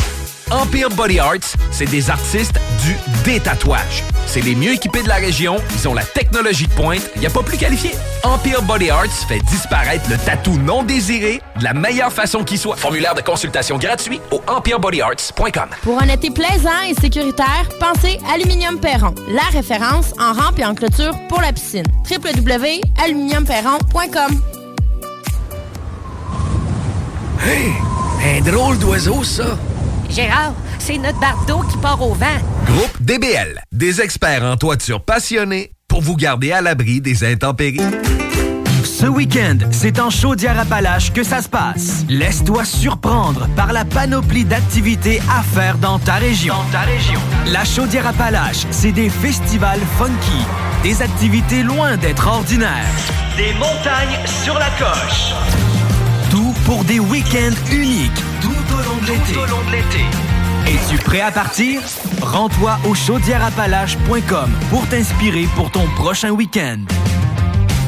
Empire Body Arts, c'est des artistes du détatouage. C'est les mieux équipés de la région, ils ont la technologie de pointe, il a pas plus qualifié. Empire Body Arts fait disparaître le tatou non désiré de la meilleure façon qui soit. Formulaire de consultation gratuit au empirebodyarts.com. Pour un été plaisant et sécuritaire, pensez Aluminium Perron, la référence en rampe et en clôture pour la piscine. www.aluminiumperron.com Hey, un drôle d'oiseau, ça. Gérard, c'est notre bardeau qui part au vent. Groupe DBL, des experts en toiture passionnés pour vous garder à l'abri des intempéries. Ce week-end, c'est en Chaudière-Appalaches que ça se passe. Laisse-toi surprendre par la panoplie d'activités à faire dans ta région. Dans ta région. La Chaudière-Appalaches, c'est des festivals funky, des activités loin d'être ordinaires. Des montagnes sur la coche. Tout pour des week-ends uniques Tout au long de l'été. Es-tu prêt à partir? Rends-toi au chaudièreappalaches.com pour t'inspirer pour ton prochain week-end.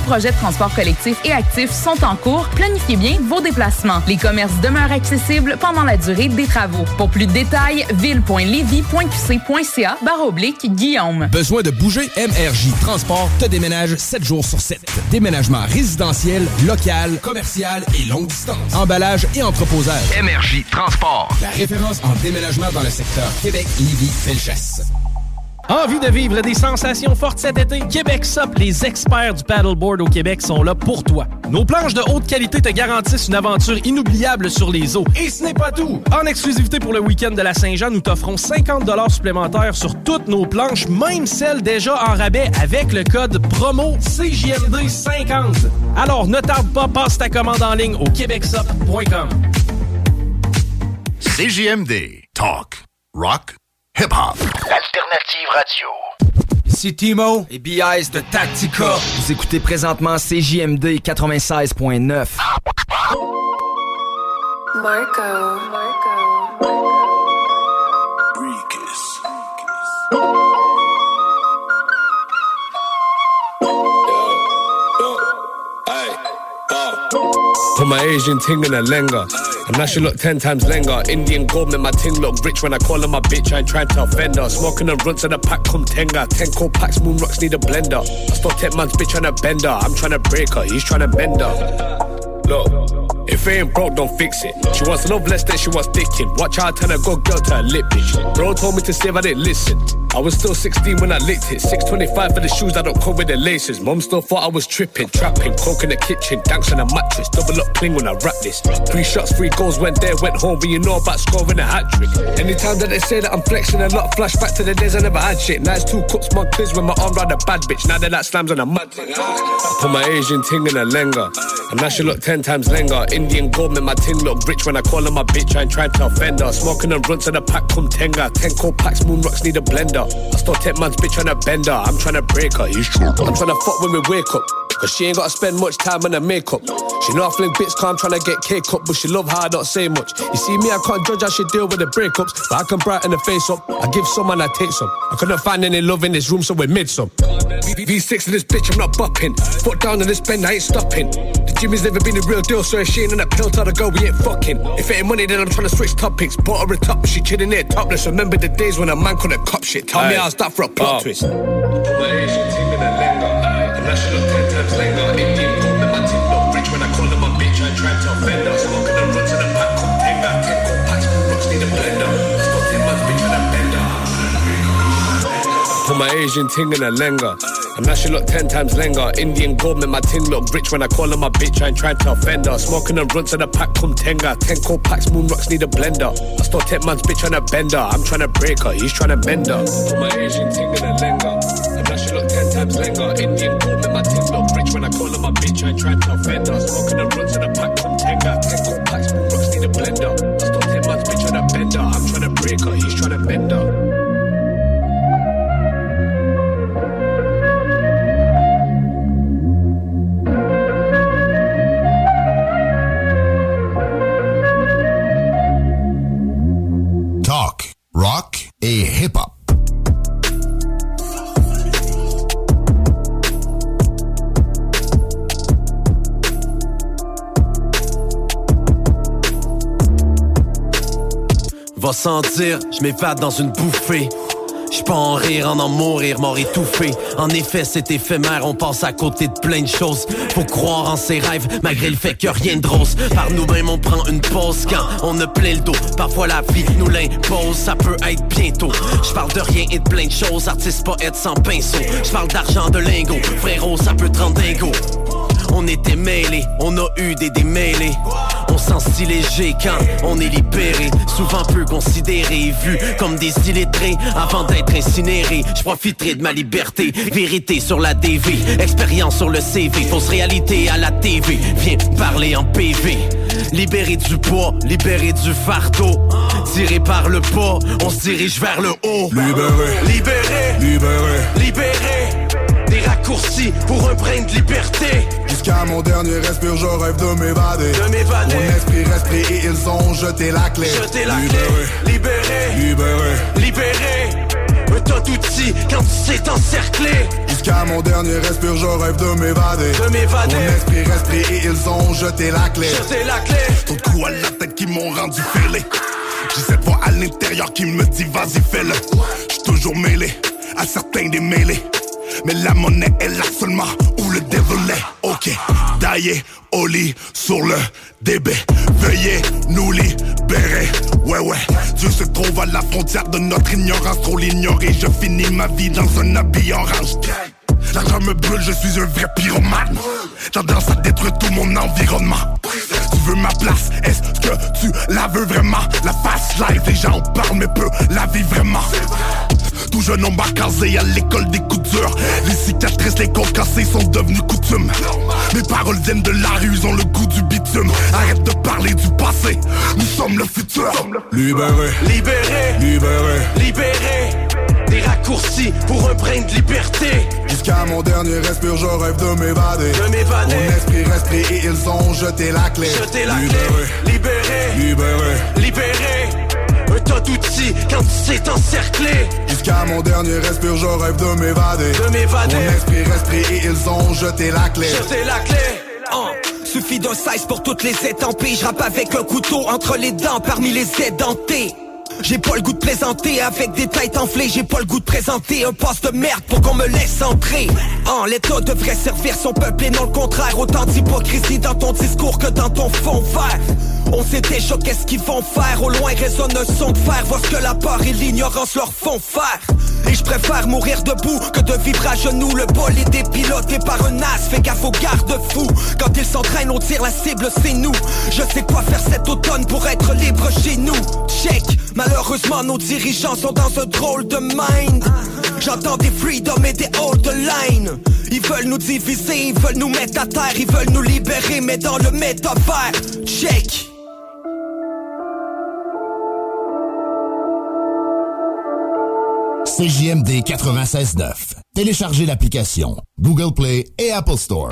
projet de transport collectif et actif sont en cours. Planifiez bien vos déplacements. Les commerces demeurent accessibles pendant la durée des travaux. Pour plus de détails, ville.levy.qc.ca barre oblique Guillaume. Besoin de bouger? MRJ Transport te déménage 7 jours sur 7. Déménagement résidentiel, local, commercial et longue distance. Emballage et entreposage. MRJ Transport. La référence en déménagement dans le secteur Québec, Lévis, Felchasse. Envie de vivre des sensations fortes cet été? Québec Sup, les experts du paddleboard au Québec sont là pour toi. Nos planches de haute qualité te garantissent une aventure inoubliable sur les eaux. Et ce n'est pas tout! En exclusivité pour le week-end de la Saint-Jean, nous t'offrons 50 supplémentaires sur toutes nos planches, même celles déjà en rabais avec le code promo CJMD50. Alors ne tarde pas, passe ta commande en ligne au québecsup.com. CJMD. Talk. Rock. Hip-hop. Alternative radio. Ici Timo et BIS de Tactica. Vous écoutez présentement CJMD 96.9. Marco. Put my Asian ting in a lenga. Now she look ten times longer. Indian gold make my ting look rich when I call her my bitch. I ain't trying to offend her. Smoking the runts of the pack come tenga. Ten cold packs, moon rocks need a blender. I stop ten man's bitch trying to bend her. I'm trying to break her, he's trying to bend her. Look, if it ain't broke, don't fix it. She wants love less than she wants sticking. Watch out, tell her go girl to her lip, bitch. Bro told me to save, I didn't listen. I was still 16 when I licked it. 625 for the shoes I don't come with the laces. Mom still thought I was tripping, trapping, coke in the kitchen, danks on a mattress. Double up cling when I rap this. Three shots, three goals, went there, went home, but you know about scoring a hat trick. Anytime that they say that I'm flexing a lot, flashback to the days I never had shit. It's two cups, my quiz when my arm round a bad bitch. Now that like slams on a mud. I put my Asian ting in a lenga. And now she look ten times longer. Indian make my ting look rich when I call her my bitch. I ain't trying to offend her. Smoking and runts of the pack come tenga. Ten cold packs, moon rocks need a blender. I still take man's bitch trying to bend her. I'm trying to break her. He's true. I'm trying to fuck when we wake up. Cause she ain't gotta spend much time on her makeup. She know I fling bits cause I'm trying to get cake up, but she love how I don't say much. You see me, I can't judge how she deal with the breakups, but I can brighten the face up. I give some and I take some. I couldn't find any love in this room, so we made some. V- V6 to this bitch, I'm not bopping. Foot down on this bend, I ain't stopping. The Jimmy's never been a real deal, so if she ain't on a pill, tell her go, we ain't fucking. If it ain't money, then I'm trying to switch topics. Bought her a top, she chilling there topless. Remember the days when a man couldn't cop shit. Tell me Aye. how's that for a plot Oh. twist. My Asian ting in a lenga. And now ten times longer. Indian gold, make my ting look rich when I call her my bitch. I ain't to offend her. Smoking the runs of the pack, come tenga. Ten cold packs, moon rocks need a blender. Stop ten man's bitch when I bend. Put my Asian ting in a lenga. And now she look ten times longer. Indian make my ting look rich when I call her my bitch. I ain't trying to offend her. Smoking the runs of the pack come tenga. Ten cold packs, moon rocks need a blender. I stole ten man's bitch trying to bend her. I'm trying to break her, he's trying to mend her. Put my Asian ting in a lenga. And now she look ten times longer. Indian make my ting look rich when I call her my bitch. I ain't trying to offend her. Smoking the runs of the pack come tenga. Ten cold packs, moon rocks need a blender. I stole ten man's bitch trying to bend her. I'm trying to break her, he's Sentir, je m'évade dans une bouffée. Je peux en rire, en en mourir, mort étouffé. En effet, c'est éphémère, on passe à côté de plein de choses. Faut croire en ses rêves, malgré le fait que rien de rose. Par nous-mêmes, on prend une pause quand on a plein le dos. Parfois, la vie nous l'impose, ça peut être bientôt. Je parle de rien et de plein de choses, artiste, poète sans pinceau. Je parle d'argent, de lingots, frérot, ça peut te rendre dingo. On était mêlés, on a eu des démêlés. On sent si léger quand on est libéré. Souvent peu considéré, vu comme des illettrés. Avant d'être incinéré, je profiterai de ma liberté. Vérité sur la DV, expérience sur le CV. Fausse réalité à la TV, viens parler en PV. Libéré du poids, libéré du fardeau. Tiré par le pas, on se dirige vers le haut. Libéré. Libéré. Libéré. Libéré. Des raccourcis pour un brin de liberté. Jusqu'à mon dernier respire, je rêve de m'évader. De m'évader. Mon esprit pris et ils ont jeté la clé. Jeter la Libéré. clé. Libéré. Libéré. Libéré. Un tas d'outils quand tu sais encerclé. Jusqu'à mon dernier respire, je rêve de m'évader. De m'évader. Mon esprit pris et ils ont jeté la clé. Jeter la clé. Trop de coups à la tête qui m'ont rendu fêlé. J'ai cette voix à l'intérieur qui me dit vas-y fais-le. J'suis toujours mêlé à certains des mêlés. Mais la monnaie est là seulement où le est. Ok, taillé au lit sur le DB. Veuillez nous libérer. Ouais, ouais. Dieu se trouve à la frontière de notre ignorance. Trop l'ignorer. Je finis ma vie dans un habit orange. L'argent me brûle, je suis un vrai pyromane. Tendance à détruire tout mon environnement. Tu veux ma place, est-ce que tu la veux vraiment? La face live, les gens en parlent mais peu la vie vraiment. Tout jeune homme casé à l'école des coups durs Les cicatrices, les côtes cassées sont devenues coutumes. Mes paroles viennent de la rue, ils ont le goût du bitume. Arrête de parler du passé, nous sommes le futur. Libéré, libéré, libéré, libéré. Des raccourcis pour un brin de liberté. Jusqu'à mon dernier respire, je rêve de m'évader. De m'évader. Mon esprit pris et ils ont jeté la clé. Jeter la Libéré, clé, libéré, libéré. Libéré. Un tas d'outils quand c'est encerclé. Jusqu'à mon dernier respire, je rêve de m'évader. De m'évader. Mon esprit pris et ils ont jeté la clé. Jeter la clé. Hein, Suffit d'un size pour toutes les étampées. Je rappe avec un couteau entre les dents parmi les édentés j'ai pas le goût de plaisanter avec des têtes enflées. J'ai pas le goût de présenter un poste de merde pour qu'on me laisse entrer. En l'état devrait servir son peuple et non le contraire. Autant d'hypocrisie dans ton discours que dans ton fond vert. On sait déjà qu'est-ce qu'ils vont faire. Au loin résonne un son de fer. Voir ce que la peur et l'ignorance leur font faire. Et je préfère mourir debout que de vivre à genoux. Le bolide est piloté par un as. Fais gaffe aux garde-fous. Quand ils s'entraînent on tire la cible c'est nous. Je sais quoi faire cet automne pour être libre chez nous. Check Malheureusement nos dirigeants sont dans un drôle de mind J'entends des freedom et des the line Ils veulent nous diviser, ils veulent nous mettre à terre Ils veulent nous libérer mais dans le métavers Check CJMD 96.9. Téléchargez l'application Google Play et Apple Store.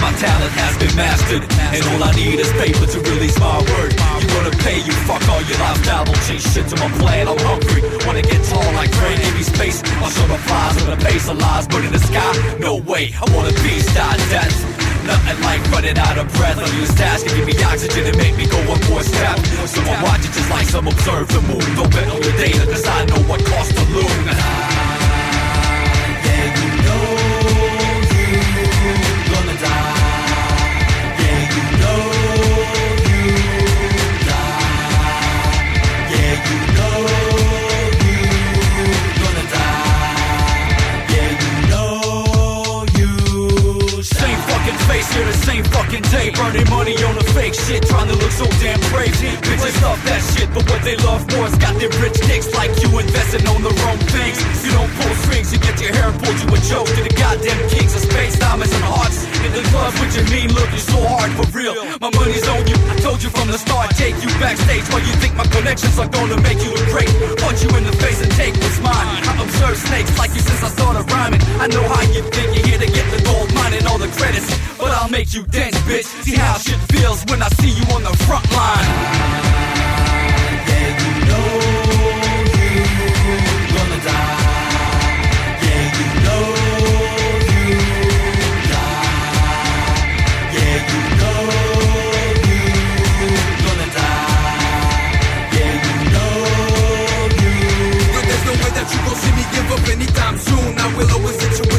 My talent has been mastered And all I need is paper to release my word. You gonna pay, you fuck all your lifestyle Don't change shit to my plan, I'm hungry Wanna get tall like Dre, give me space I'll show the flies with a pace of lies. But in the sky, no way I wanna be star dance Nothing like running out of breath use task to give me oxygen and make me go one more step. So I watch it just like some observe the moon Don't bet on the data cause I know what costs to lose face here, the same fucking day. Burning money on the fake shit, trying to look so damn brave. Bitches love that shit, but what they love more is got their rich dicks like you investing on the wrong things. You don't pull strings, you get your hair pulled, you a joke to the goddamn kings of space, diamonds and hearts. In the club with your mean look, you're so hard for real. My money's on you, I told you from the start, take you backstage while you think my connections are gonna make you look great. Punch you in the face and take what's mine. I observe snakes like you since I started rhyming. I know how you think you're here to get the gold mine and all the credits, but I'll make you dance, bitch. See how shit feels when I see you on the front line. Yeah, you know you gonna die. Yeah, you know you die. Yeah, you know you gonna die. Yeah, you know you. Yo, there's no way that you gon' see me give up anytime soon. I will always you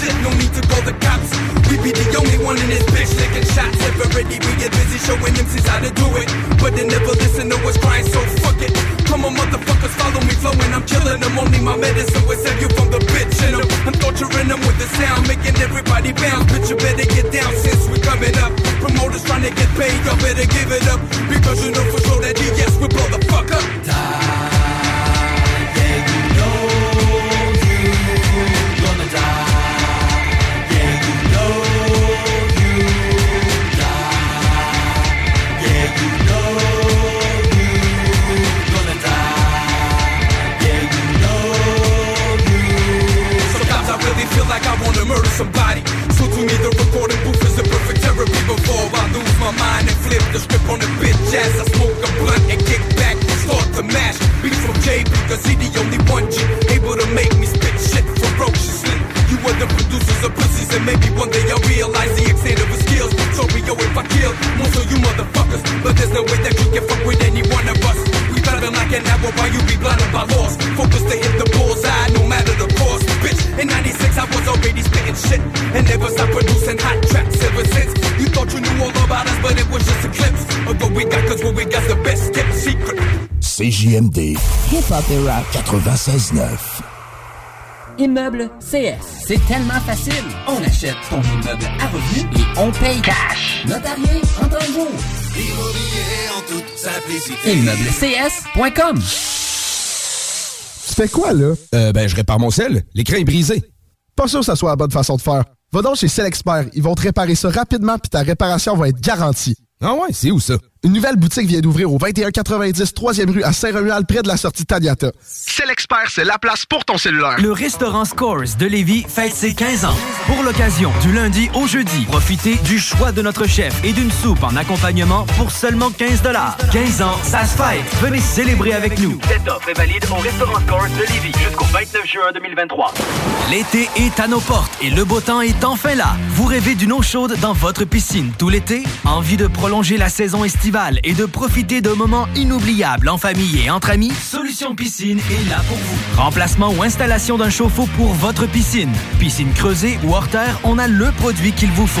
shit, no need to call the cops. We be the only one in this bitch taking shots. Ever ready, we get busy showing MCs how to do it. But they never listen to us crying, so fuck it. Come on, motherfuckers, follow me flowing. I'm killing them, only my medicine will save you from the bitch in them. I'm torturing them with the sound, making everybody bounce. Bitch, you better get down since we coming up. Promoters trying to get paid, y'all better give it up. Because you know for sure that yes, we blow the fuck up. gonna Hip-hop et rap. 96.9. Immeuble CS. C'est tellement facile. On achète ton immeuble à revenu et on paye cash. Notarié en 30 jours. Immobilier en toute simplicité. ImmeublesCS.com Tu fais quoi, là? Euh, ben, je répare mon sel. L'écran est brisé. Pas sûr que ça soit la bonne façon de faire. Va donc chez Selexpert. Ils vont te réparer ça rapidement puis ta réparation va être garantie. Ah ouais, c'est où ça? Une nouvelle boutique vient d'ouvrir au 2190 3e rue à Saint-Romuald, près de la sortie Taniata. C'est l'expert, c'est la place pour ton cellulaire. Le restaurant Scores de Lévis fête ses 15 ans. Pour l'occasion, du lundi au jeudi, profitez du choix de notre chef et d'une soupe en accompagnement pour seulement 15 15 ans, ça se fête. Venez célébrer avec nous. Cette offre est valide au restaurant Scores de Lévis jusqu'au 29 juin 2023. L'été est à nos portes et le beau temps est enfin là. Vous rêvez d'une eau chaude dans votre piscine tout l'été? Envie de prolonger la saison estivale? Et de profiter de moments inoubliables en famille et entre amis? Solution Piscine est là pour vous. Remplacement ou installation d'un chauffe-eau pour votre piscine. Piscine creusée ou hors terre, on a le produit qu'il vous faut.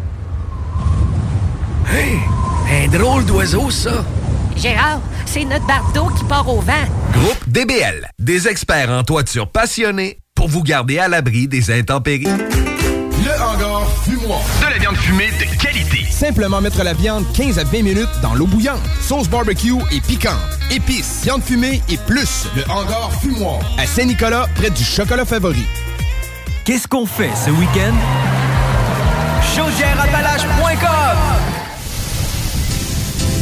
Hey, un drôle d'oiseau, ça. Gérard, c'est notre bardeau qui part au vent. Groupe DBL, des experts en toiture passionnés pour vous garder à l'abri des intempéries. Le hangar fumoir. De la viande fumée de qualité. Simplement mettre la viande 15 à 20 minutes dans l'eau bouillante. Sauce barbecue et piquante. Épices, viande fumée et plus. Le hangar fumoir. À Saint-Nicolas, près du chocolat favori. Qu'est-ce qu'on fait ce week-end? Chaudièreappalaches.com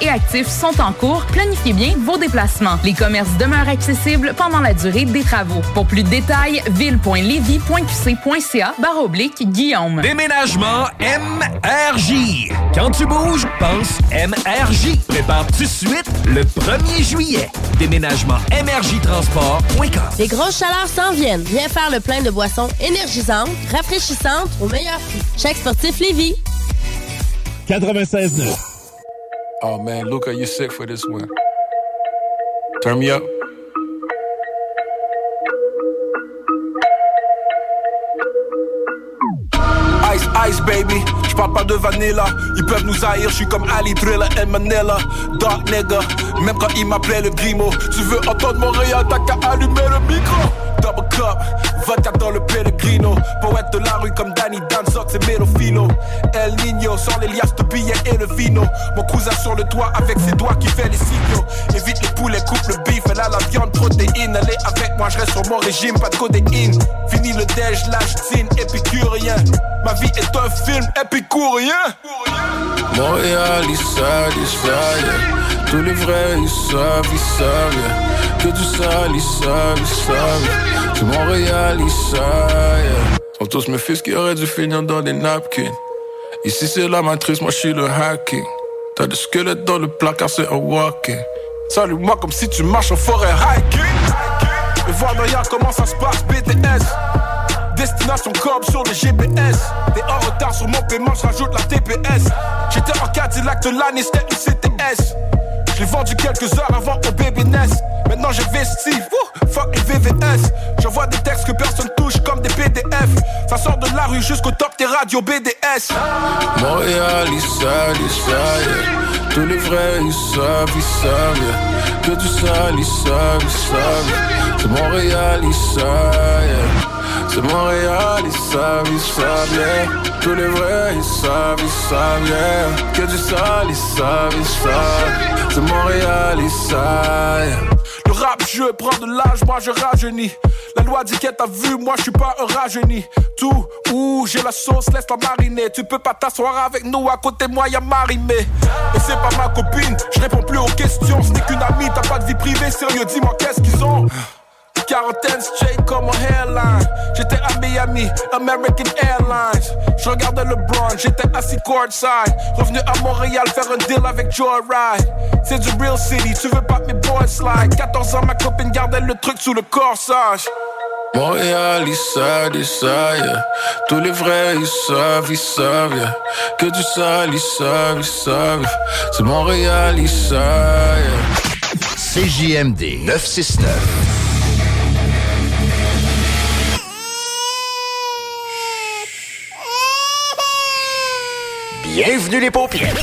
et actif sont en cours. Planifiez bien vos déplacements. Les commerces demeurent accessibles pendant la durée des travaux. Pour plus de détails, ville.levy.qc.ca barre oblique Guillaume. Déménagement MRJ. Quand tu bouges, pense MRJ. Prépare tout de suite le 1er juillet. Déménagement MRJtransport.com. Les grosses chaleurs s'en viennent. Viens faire le plein de boissons énergisantes, rafraîchissantes au meilleur prix. Chaque sportif Lévis. 96.9. Oh man, Luca, you sick for this one. Turn me up. Ice, ice, baby. Parle pas de vanilla. Ils peuvent nous haïr, je suis comme Ali, Thriller et Manila. Dark nigga. Même quand ils m'appelaient le grimo. Tu veux entendre Montréal, t'as qu'à allumer le micro. double cup, vodka dans le Pellegrino. Poète de la rue comme Danny Danzot et Melofilo. El Nino, sans les liasses de billets et le vino. Mon cousin sur le toit avec ses doigts qui fait les signaux. Évite les poulets, coupe le bif, elle a la viande, protéine. Est avec moi, je reste sur mon régime, pas de codéine. Fini le déj, lâche, zine, épicurien. Ma vie est un film épicurien. Montréal, ils savent, ils savent. Tous les vrais, ils savent, ils savent. Que du sale, ils savent, ils savent. C'est Montréal, ils savent. Sont tous mes fils qui auraient dû finir dans des napkins. Ici, c'est la matrice, moi, je suis le hacking. T'as des squelettes dans le placard, c'est un walking. Salut-moi comme si tu marches en forêt hiking. Et voir comment ça se passe, BTS. Destination Cobb sur le GPS. T'es en retard sur mon paiement, je rajoute la TPS. J'étais en Cadillac de l'année, c'était une CTS. Je l'ai vendu quelques heures avant au bébé naisse. Maintenant j'ai vesti, fuck les VVS. J'envoie des textes que personne touche comme des PDF. Ça sort de la rue jusqu'au top des radios BDS. Montréal, ils savent, ils savent. Tous les vrais, ils savent, ils savent. Que du sale, ils savent, ils savent. C'est Montréal, ils savent, C'est Montréal, ils savent, ils savent, yeah. Tous les vrais, ils savent, ils savent, yeah. Que du sale, ils savent, ils savent. C'est Montréal, ils savent, yeah. Le rap jeu prend de l'âge, moi je rajeunis. La loi dit qu'elle t'a vu, moi je suis pas un rajeuni. Tout, où j'ai la sauce, laisse-la mariner. Tu peux pas t'asseoir avec nous, à côté de moi y'a Marimé. Et c'est pas ma copine, je réponds plus aux questions. Ce n'est qu'une amie, t'as pas de vie privée, sérieux, dis-moi qu'est-ce qu'ils ont? Quarantaine straight comme hairline. J'étais à Miami, American Airlines. Je regardais LeBron, j'étais assis courtside. Revenu à Montréal faire un deal avec Joyride. C'est du real city, tu veux pas que mes boys slide. 14 ans, ma copine gardait le truc sous le corsage. Montréal, ils savent, ils savent, yeah. Tous les vrais, ils savent, ils savent, yeah. Que du sale, ils savent, ils savent. C'est Montréal, ils savent, yeah. CJMD 969. Bienvenue les paupières.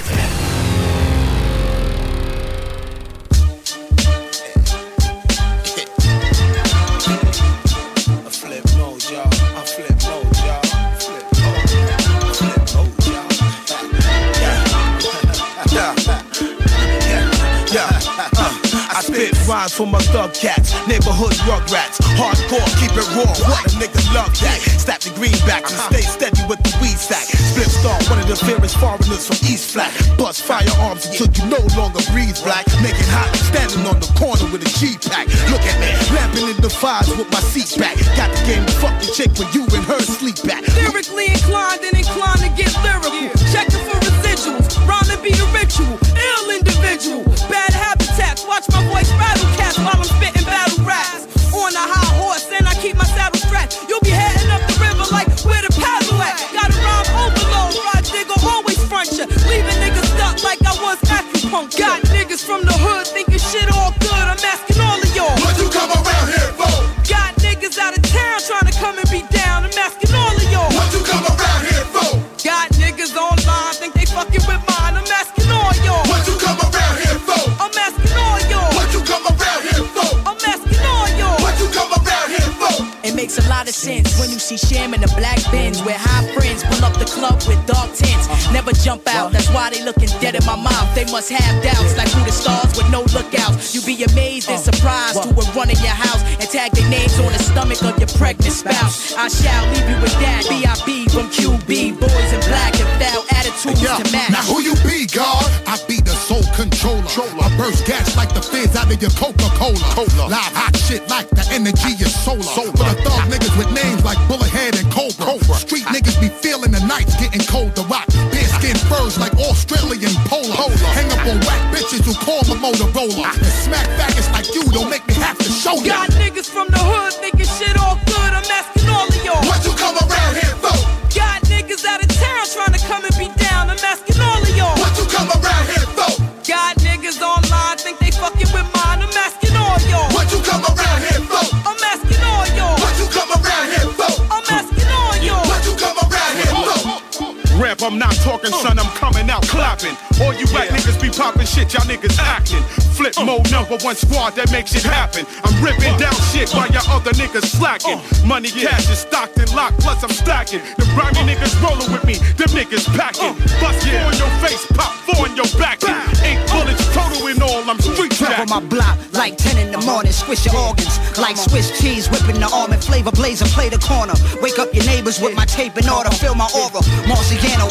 Rhymes for my thug cats, neighborhood rugrats, hardcore, keep it raw. What a nigga love that. Stack the greenbacks and stay steady with the weed sack. Split star, one of the fairest foreigners from East Flat. Bust firearms until you no longer breathe black. Make it hot, standing on the corner with a G pack. Look at me, lamping in the fives with my seat back. Got the game to fuck the chick when you and her sleep back. Lyrically inclined and inclined to get lyrical. Checking for residuals, rhyme to be a ritual. Ill individual, bad habitats. Watch my voice battle cats while I'm spitting battle raps. On a high horse and I keep my saddle strapped. You'll be heading up the river like where the paddle at. Got a rhyme overload, ride digger always front ya. Leaving niggas stuck like I was acupuncture. Got makes a lot of sense when you see Sham in the black bins where high friends pull up the club with dark tints. Never jump out, that's why they looking dead in my mouth. They must have doubts like who the stars with no lookouts. You be amazed and surprised to a run in your house and tag their names on the stomach of your pregnant spouse. I shall leave you with that. B.I.B. from QB, boys in black and foul attitudes to match. now who you be, God? Burst gas like the fizz out of your Coca-Cola. Live hot shit like the energy is solar. For the thug niggas with names like Bullethead and Cobra. Street niggas be feeling the nights getting cold to rock. Bear skin furs like Australian polar. Hang up on whack bitches who call the Motorola. And smack faggots like you don't make me have to show ya. Got niggas from the hood I'm not talking, son, I'm coming out clapping. All you whack niggas be popping shit, y'all niggas acting. Flip uh. mode, number one squad that makes it happen. I'm ripping uh. down shit while y'all other niggas slacking. Uh. Money, cash is stocked and locked, plus I'm stacking. The grimy niggas rolling with me, them niggas packing. Bust four in your face, pop four in your back. Eight bullets total in all, I'm street Trap on my block like 10 in the morning. Squish your organs like Swiss cheese, whipping the almond flavor blazer. Play the corner. Wake up your neighbors with my tape in order. Fill my aura. Marciano,